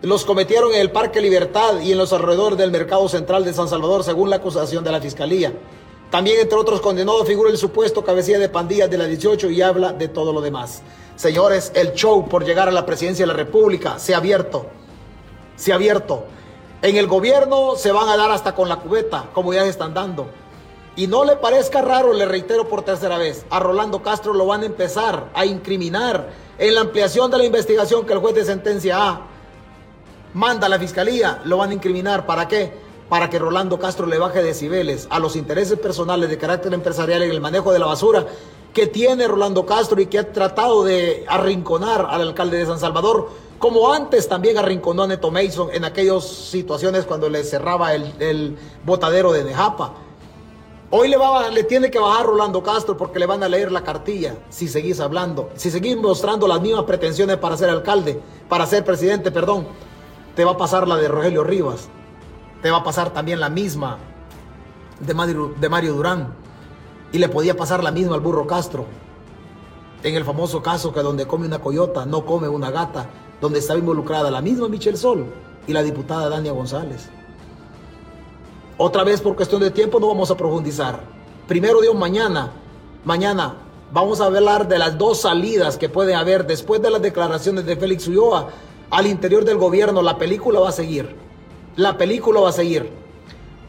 los cometieron en el Parque Libertad y en los alrededores del Mercado Central de San Salvador, según la acusación de la Fiscalía. También, entre otros condenados, figura el supuesto cabecilla de pandillas de la 18 y habla de todo lo demás. Señores, el show por llegar a la presidencia de la República se ha abierto. Se ha abierto. En el gobierno se van a dar hasta con la cubeta, como ya se están dando. Y no le parezca raro, le reitero por tercera vez, a Rolando Castro lo van a empezar a incriminar en la ampliación de la investigación que el juez de sentencia manda a la fiscalía, lo van a incriminar. ¿Para qué? Para que Rolando Castro le baje decibeles a los intereses personales de carácter empresarial en el manejo de la basura que tiene Rolando Castro y que ha tratado de arrinconar al alcalde de San Salvador como antes también arrinconó a Neto Mason en aquellas situaciones cuando le cerraba el, botadero de Nejapa. Hoy le, va, le tiene que bajar Rolando Castro porque le van a leer la cartilla si seguís hablando, si seguís mostrando las mismas pretensiones para ser alcalde, para ser presidente, perdón. Te va a pasar la de Rogelio Rivas, te va a pasar también la misma de Mario, Durán y le podía pasar la misma al burro Castro. En el famoso caso que donde come una coyota no come una gata donde estaba involucrada la misma Michelle Sol y la diputada Dania González. Otra vez por cuestión de tiempo no vamos a profundizar. Primero Dios, mañana, mañana vamos a hablar de las dos salidas que puede haber después de las declaraciones de Félix Ulloa al interior del gobierno. La película va a seguir. La película va a seguir.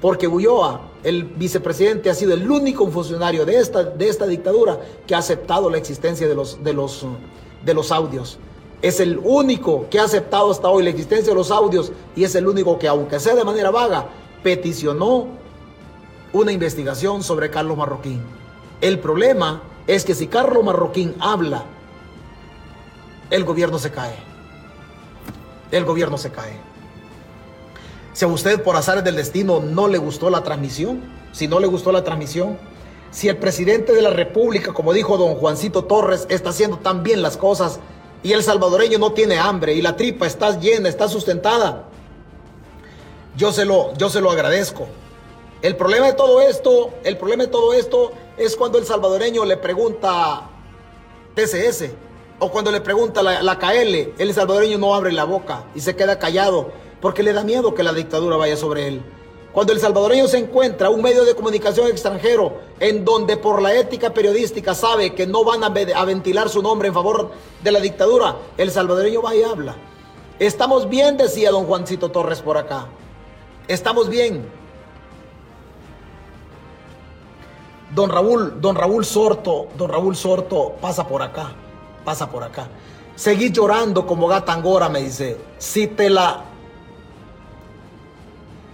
Porque Ulloa, el vicepresidente, ha sido el único funcionario de esta, de esta dictadura que ha aceptado la existencia de los, de los, de los audios es el único que ha aceptado hasta hoy la existencia de los audios y es el único que, aunque sea de manera vaga, peticionó una investigación sobre Carlos Marroquín. El problema es que si Carlos Marroquín habla, el gobierno se cae. El gobierno se cae. Si a usted por azares del destino no le gustó la transmisión, si no le gustó la transmisión, si el presidente de la República, como dijo don Juancito Torres, está haciendo tan bien las cosas, y el salvadoreño no tiene hambre y la tripa está llena, está sustentada. Yo se lo, yo se lo agradezco. El problema de todo esto, el problema de todo esto es cuando el salvadoreño le pregunta TCS o cuando le pregunta la, la KL, el salvadoreño no abre la boca y se queda callado porque le da miedo que la dictadura vaya sobre él. Cuando el salvadoreño se encuentra un medio de comunicación extranjero en donde por la ética periodística sabe que no van a, ventilar su nombre en favor de la dictadura, el salvadoreño va y habla. Estamos bien, decía don Juancito Torres por acá. Estamos bien. Don Raúl, don Raúl Sorto, don Raúl Sorto, pasa por acá, pasa por acá. Seguí llorando como gata angora, me dice. Si te la.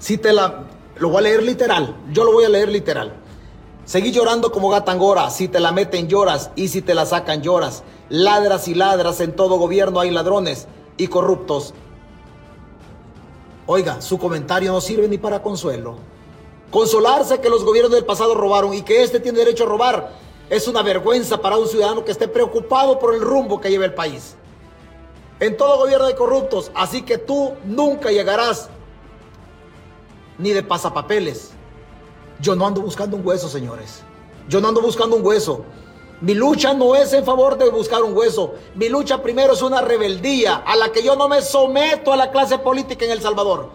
Si te la. Lo voy a leer literal. Yo lo voy a leer literal. Seguí llorando como gata angora. Si te la meten, lloras. Y si te la sacan, lloras. Ladras y ladras. En todo gobierno hay ladrones y corruptos. Oiga, su comentario no sirve ni para consuelo. Consolarse que los gobiernos del pasado robaron y que este tiene derecho a robar es una vergüenza para un ciudadano que esté preocupado por el rumbo que lleva el país. En todo gobierno hay corruptos, así que tú nunca llegarás ni de pasapapeles. Yo no ando buscando un hueso, señores. Yo no ando buscando un hueso. Mi lucha no es en favor de buscar un hueso. Mi lucha primero es una rebeldía a la que yo no me someto a la clase política en El Salvador.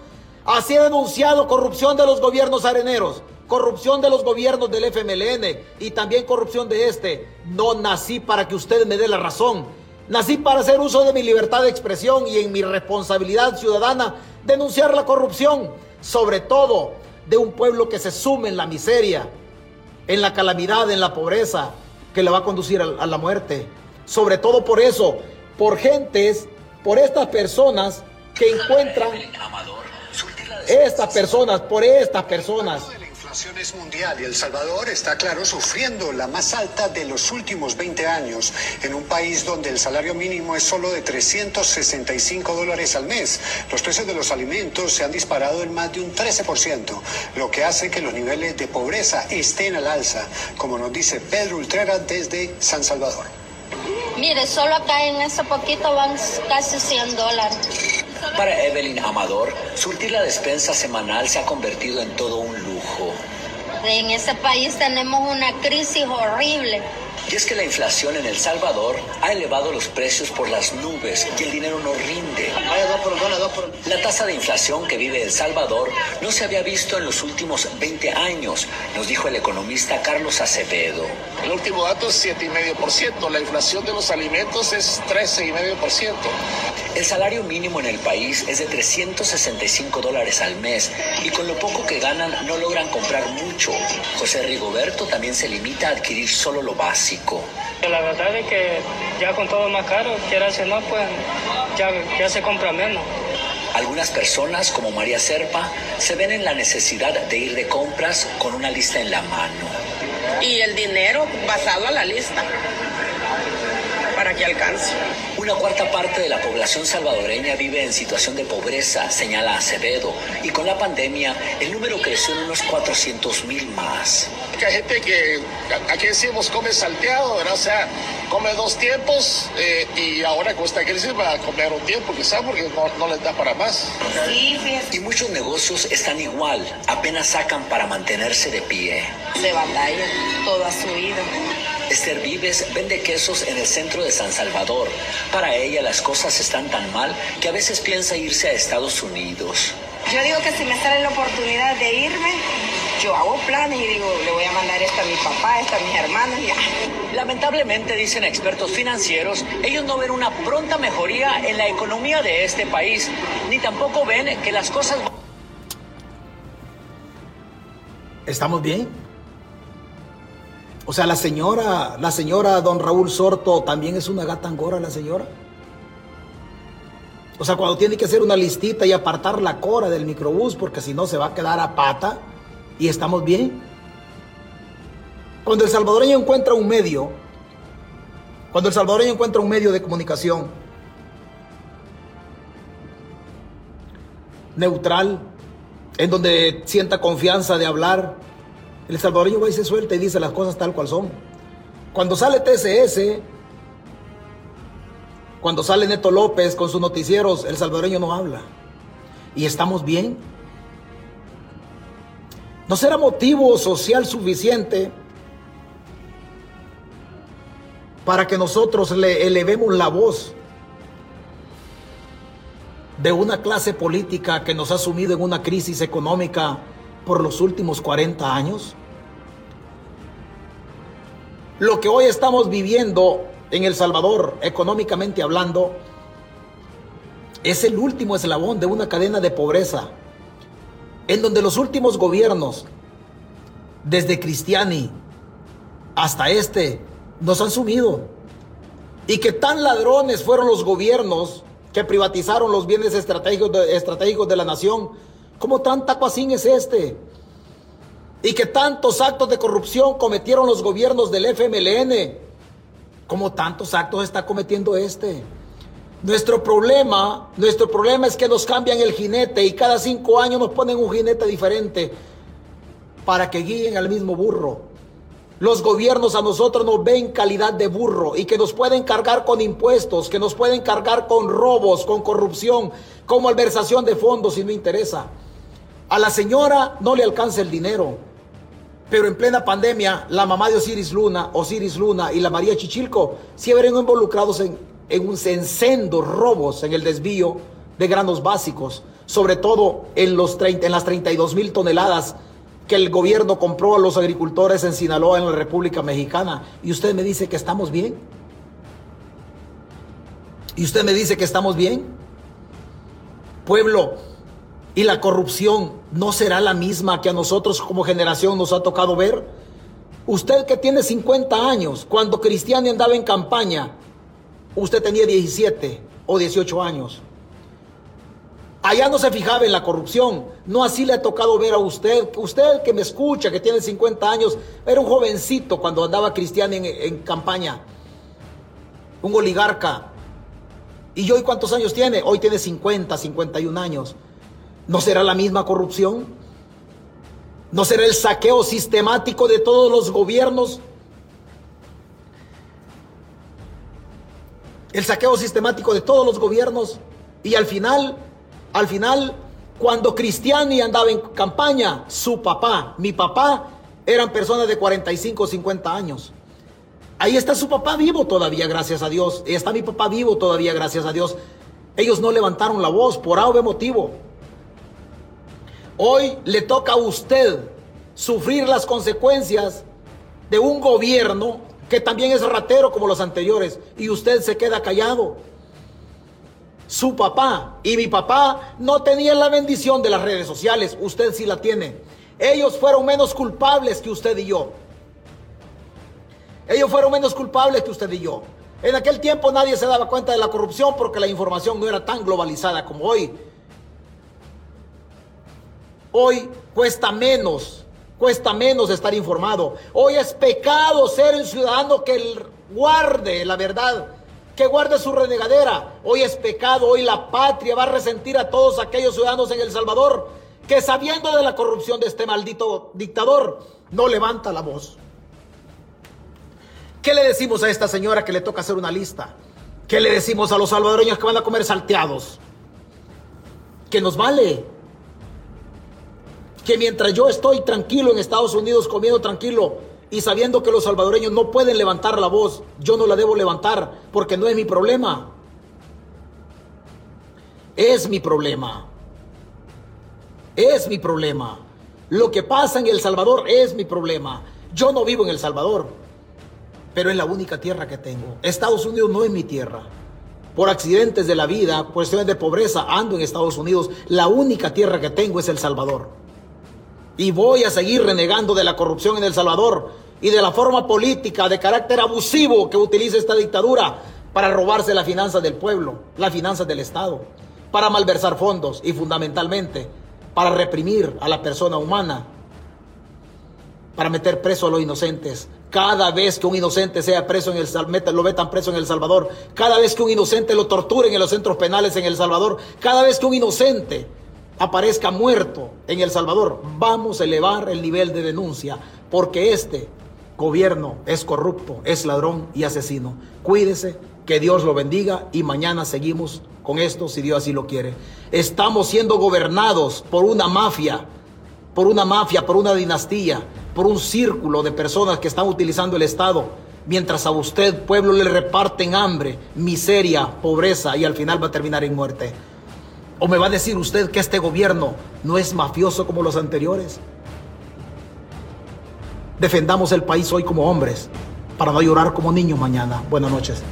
Así he denunciado corrupción de los gobiernos areneros corrupción de los gobiernos del FMLN y también corrupción de este. No nací para que ustedes me den la razón. Nací para hacer uso de mi libertad de expresión y en mi responsabilidad ciudadana denunciar la corrupción, sobre todo de un pueblo que se sume en la miseria, en la calamidad, en la pobreza, que le va a conducir a la muerte. Sobre todo por eso, por gentes, por estas personas que encuentran, estas personas, por estas personas es mundial y El Salvador está, claro, sufriendo la más alta de los últimos 20 años en un país donde el salario mínimo es solo de 365 dólares al mes. Los precios de los alimentos se han disparado en más de un 13%, lo que hace que los niveles de pobreza estén al alza, como nos dice Pedro Ultrera desde San Salvador. Mire, solo acá en ese poquito van casi 100 dólares. Para Evelyn Amador, surtir la despensa semanal se ha convertido en todo un lujo. En ese país tenemos una crisis horrible. Y es que la inflación en El Salvador ha elevado los precios por las nubes y el dinero no rinde. La tasa de inflación que vive El Salvador no se había visto en los últimos 20 años, nos dijo el economista Carlos Acevedo. El último dato es 7,5%, la inflación de los alimentos es 13,5%. El salario mínimo en el país es de 365 dólares al mes y con lo poco que ganan no logran comprar mucho. José Rigoberto también se limita a adquirir solo lo básico. La verdad es que ya con todo más caro, quieras o no, pues ya, ya se compra menos. Algunas personas, como María Serpa, se ven en la necesidad de ir de compras con una lista en la mano. Y el dinero basado a la lista para que alcance. Una cuarta parte de la población salvadoreña vive en situación de pobreza, señala Acevedo, y con la pandemia el número creció en unos 400 mil más. Hay gente que aquí decimos come salteado, o sea, come dos tiempos eh, y ahora con esta crisis va a comer un tiempo quizá porque no, no les da para más. y muchos negocios están igual, apenas sacan para mantenerse de pie. Se batalla toda su vida. Esther Vives vende quesos en el centro de San Salvador. Para ella las cosas están tan mal que a veces piensa irse a Estados Unidos. Yo digo que si me sale la oportunidad de irme, yo hago planes y digo, le voy a mandar esto a mi papá, esto a mis hermanos. Y... Lamentablemente, dicen expertos financieros, ellos no ven una pronta mejoría en la economía de este país, ni tampoco ven que las cosas... ¿Estamos bien? O sea, la señora, la señora don Raúl Sorto también es una gata angora, la señora. O sea, cuando tiene que hacer una listita y apartar la cora del microbús porque si no se va a quedar a pata y estamos bien. Cuando el salvadoreño encuentra un medio, cuando el salvadoreño encuentra un medio de comunicación neutral, en donde sienta confianza de hablar, el salvadoreño va y se suelta y dice las cosas tal cual son. Cuando sale TCS, cuando sale Neto López con sus noticieros, el salvadoreño no habla. Y estamos bien. ¿No será motivo social suficiente para que nosotros le elevemos la voz de una clase política que nos ha sumido en una crisis económica por los últimos 40 años? Lo que hoy estamos viviendo en El Salvador, económicamente hablando, es el último eslabón de una cadena de pobreza, en donde los últimos gobiernos, desde Cristiani, hasta este, nos han sumido. Y que tan ladrones fueron los gobiernos que privatizaron los bienes estratégicos de, estratégicos de la nación, como tan tacuacín es este. Y que tantos actos de corrupción cometieron los gobiernos del FMLN, como tantos actos está cometiendo este. Nuestro problema, nuestro problema es que nos cambian el jinete y cada cinco años nos ponen un jinete diferente para que guíen al mismo burro. Los gobiernos a nosotros nos ven calidad de burro y que nos pueden cargar con impuestos, que nos pueden cargar con robos, con corrupción, con malversación de fondos si no interesa. A la señora no le alcanza el dinero, pero en plena pandemia la mamá de Osiris Luna, Osiris Luna y la María Chichilco se vieron involucrados en un sendos robos en el desvío de granos básicos, sobre todo en, los 30, en las 32 mil toneladas que el gobierno compró a los agricultores en Sinaloa, en la República Mexicana. Y usted me dice que estamos bien. Y usted me dice que estamos bien. Pueblo, y la corrupción no será la misma que a nosotros como generación nos ha tocado ver. Usted que tiene 50 años, cuando Cristiani andaba en campaña, usted tenía 17 o 18 años. Allá no se fijaba en la corrupción, no así le ha tocado ver a usted, usted que me escucha, que tiene 50 años, era un jovencito cuando andaba Cristiano en, campaña, un oligarca. ¿Y hoy cuántos años tiene? Hoy tiene 50, 51 años. ¿No será la misma corrupción? ¿No será el saqueo sistemático de todos los gobiernos el saqueo sistemático de todos los gobiernos y al final, al final, cuando Cristiani andaba en campaña, su papá, mi papá, eran personas de 45 o 50 años. Ahí está su papá vivo todavía, gracias a Dios. Y está mi papá vivo todavía, gracias a Dios. Ellos no levantaron la voz por algo motivo. Hoy le toca a usted sufrir las consecuencias de un gobierno que también es ratero como los anteriores, y usted se queda callado. Su papá y mi papá no tenían la bendición de las redes sociales, usted sí la tiene. Ellos fueron menos culpables que usted y yo. Ellos fueron menos culpables que usted y yo. En aquel tiempo nadie se daba cuenta de la corrupción porque la información no era tan globalizada como hoy. Hoy cuesta menos Cuesta menos estar informado. Hoy es pecado ser un ciudadano que guarde la verdad, que guarde su renegadera. Hoy es pecado, hoy la patria va a resentir a todos aquellos ciudadanos en El Salvador que sabiendo de la corrupción de este maldito dictador, no levanta la voz. ¿Qué le decimos a esta señora que le toca hacer una lista? ¿Qué le decimos a los salvadoreños que van a comer salteados? Que nos vale que mientras yo estoy tranquilo en Estados Unidos, comiendo tranquilo y sabiendo que los salvadoreños no pueden levantar la voz, yo no la debo levantar porque no es mi problema. Es mi problema. Es mi problema. Lo que pasa en El Salvador es mi problema. Yo no vivo en El Salvador, pero es la única tierra que tengo. Estados Unidos no es mi tierra. Por accidentes de la vida, cuestiones de pobreza, ando en Estados Unidos. La única tierra que tengo es El Salvador. Y voy a seguir renegando de la corrupción en El Salvador y de la forma política de carácter abusivo que utiliza esta dictadura para robarse las finanzas del pueblo, las finanzas del Estado, para malversar fondos y fundamentalmente para reprimir a la persona humana, para meter preso a los inocentes. Cada vez que un inocente sea preso en el lo metan preso en El Salvador, cada vez que un inocente lo torturen en los centros penales en El Salvador, cada vez que un inocente aparezca muerto en El Salvador, vamos a elevar el nivel de denuncia, porque este gobierno es corrupto, es ladrón y asesino. Cuídese, que Dios lo bendiga y mañana seguimos con esto si Dios así lo quiere. Estamos siendo gobernados por una mafia, por una mafia, por una dinastía, por un círculo de personas que están utilizando el Estado, mientras a usted, pueblo, le reparten hambre, miseria, pobreza y al final va a terminar en muerte. ¿O me va a decir usted que este gobierno no es mafioso como los anteriores? Defendamos el país hoy como hombres para no llorar como niños mañana. Buenas noches.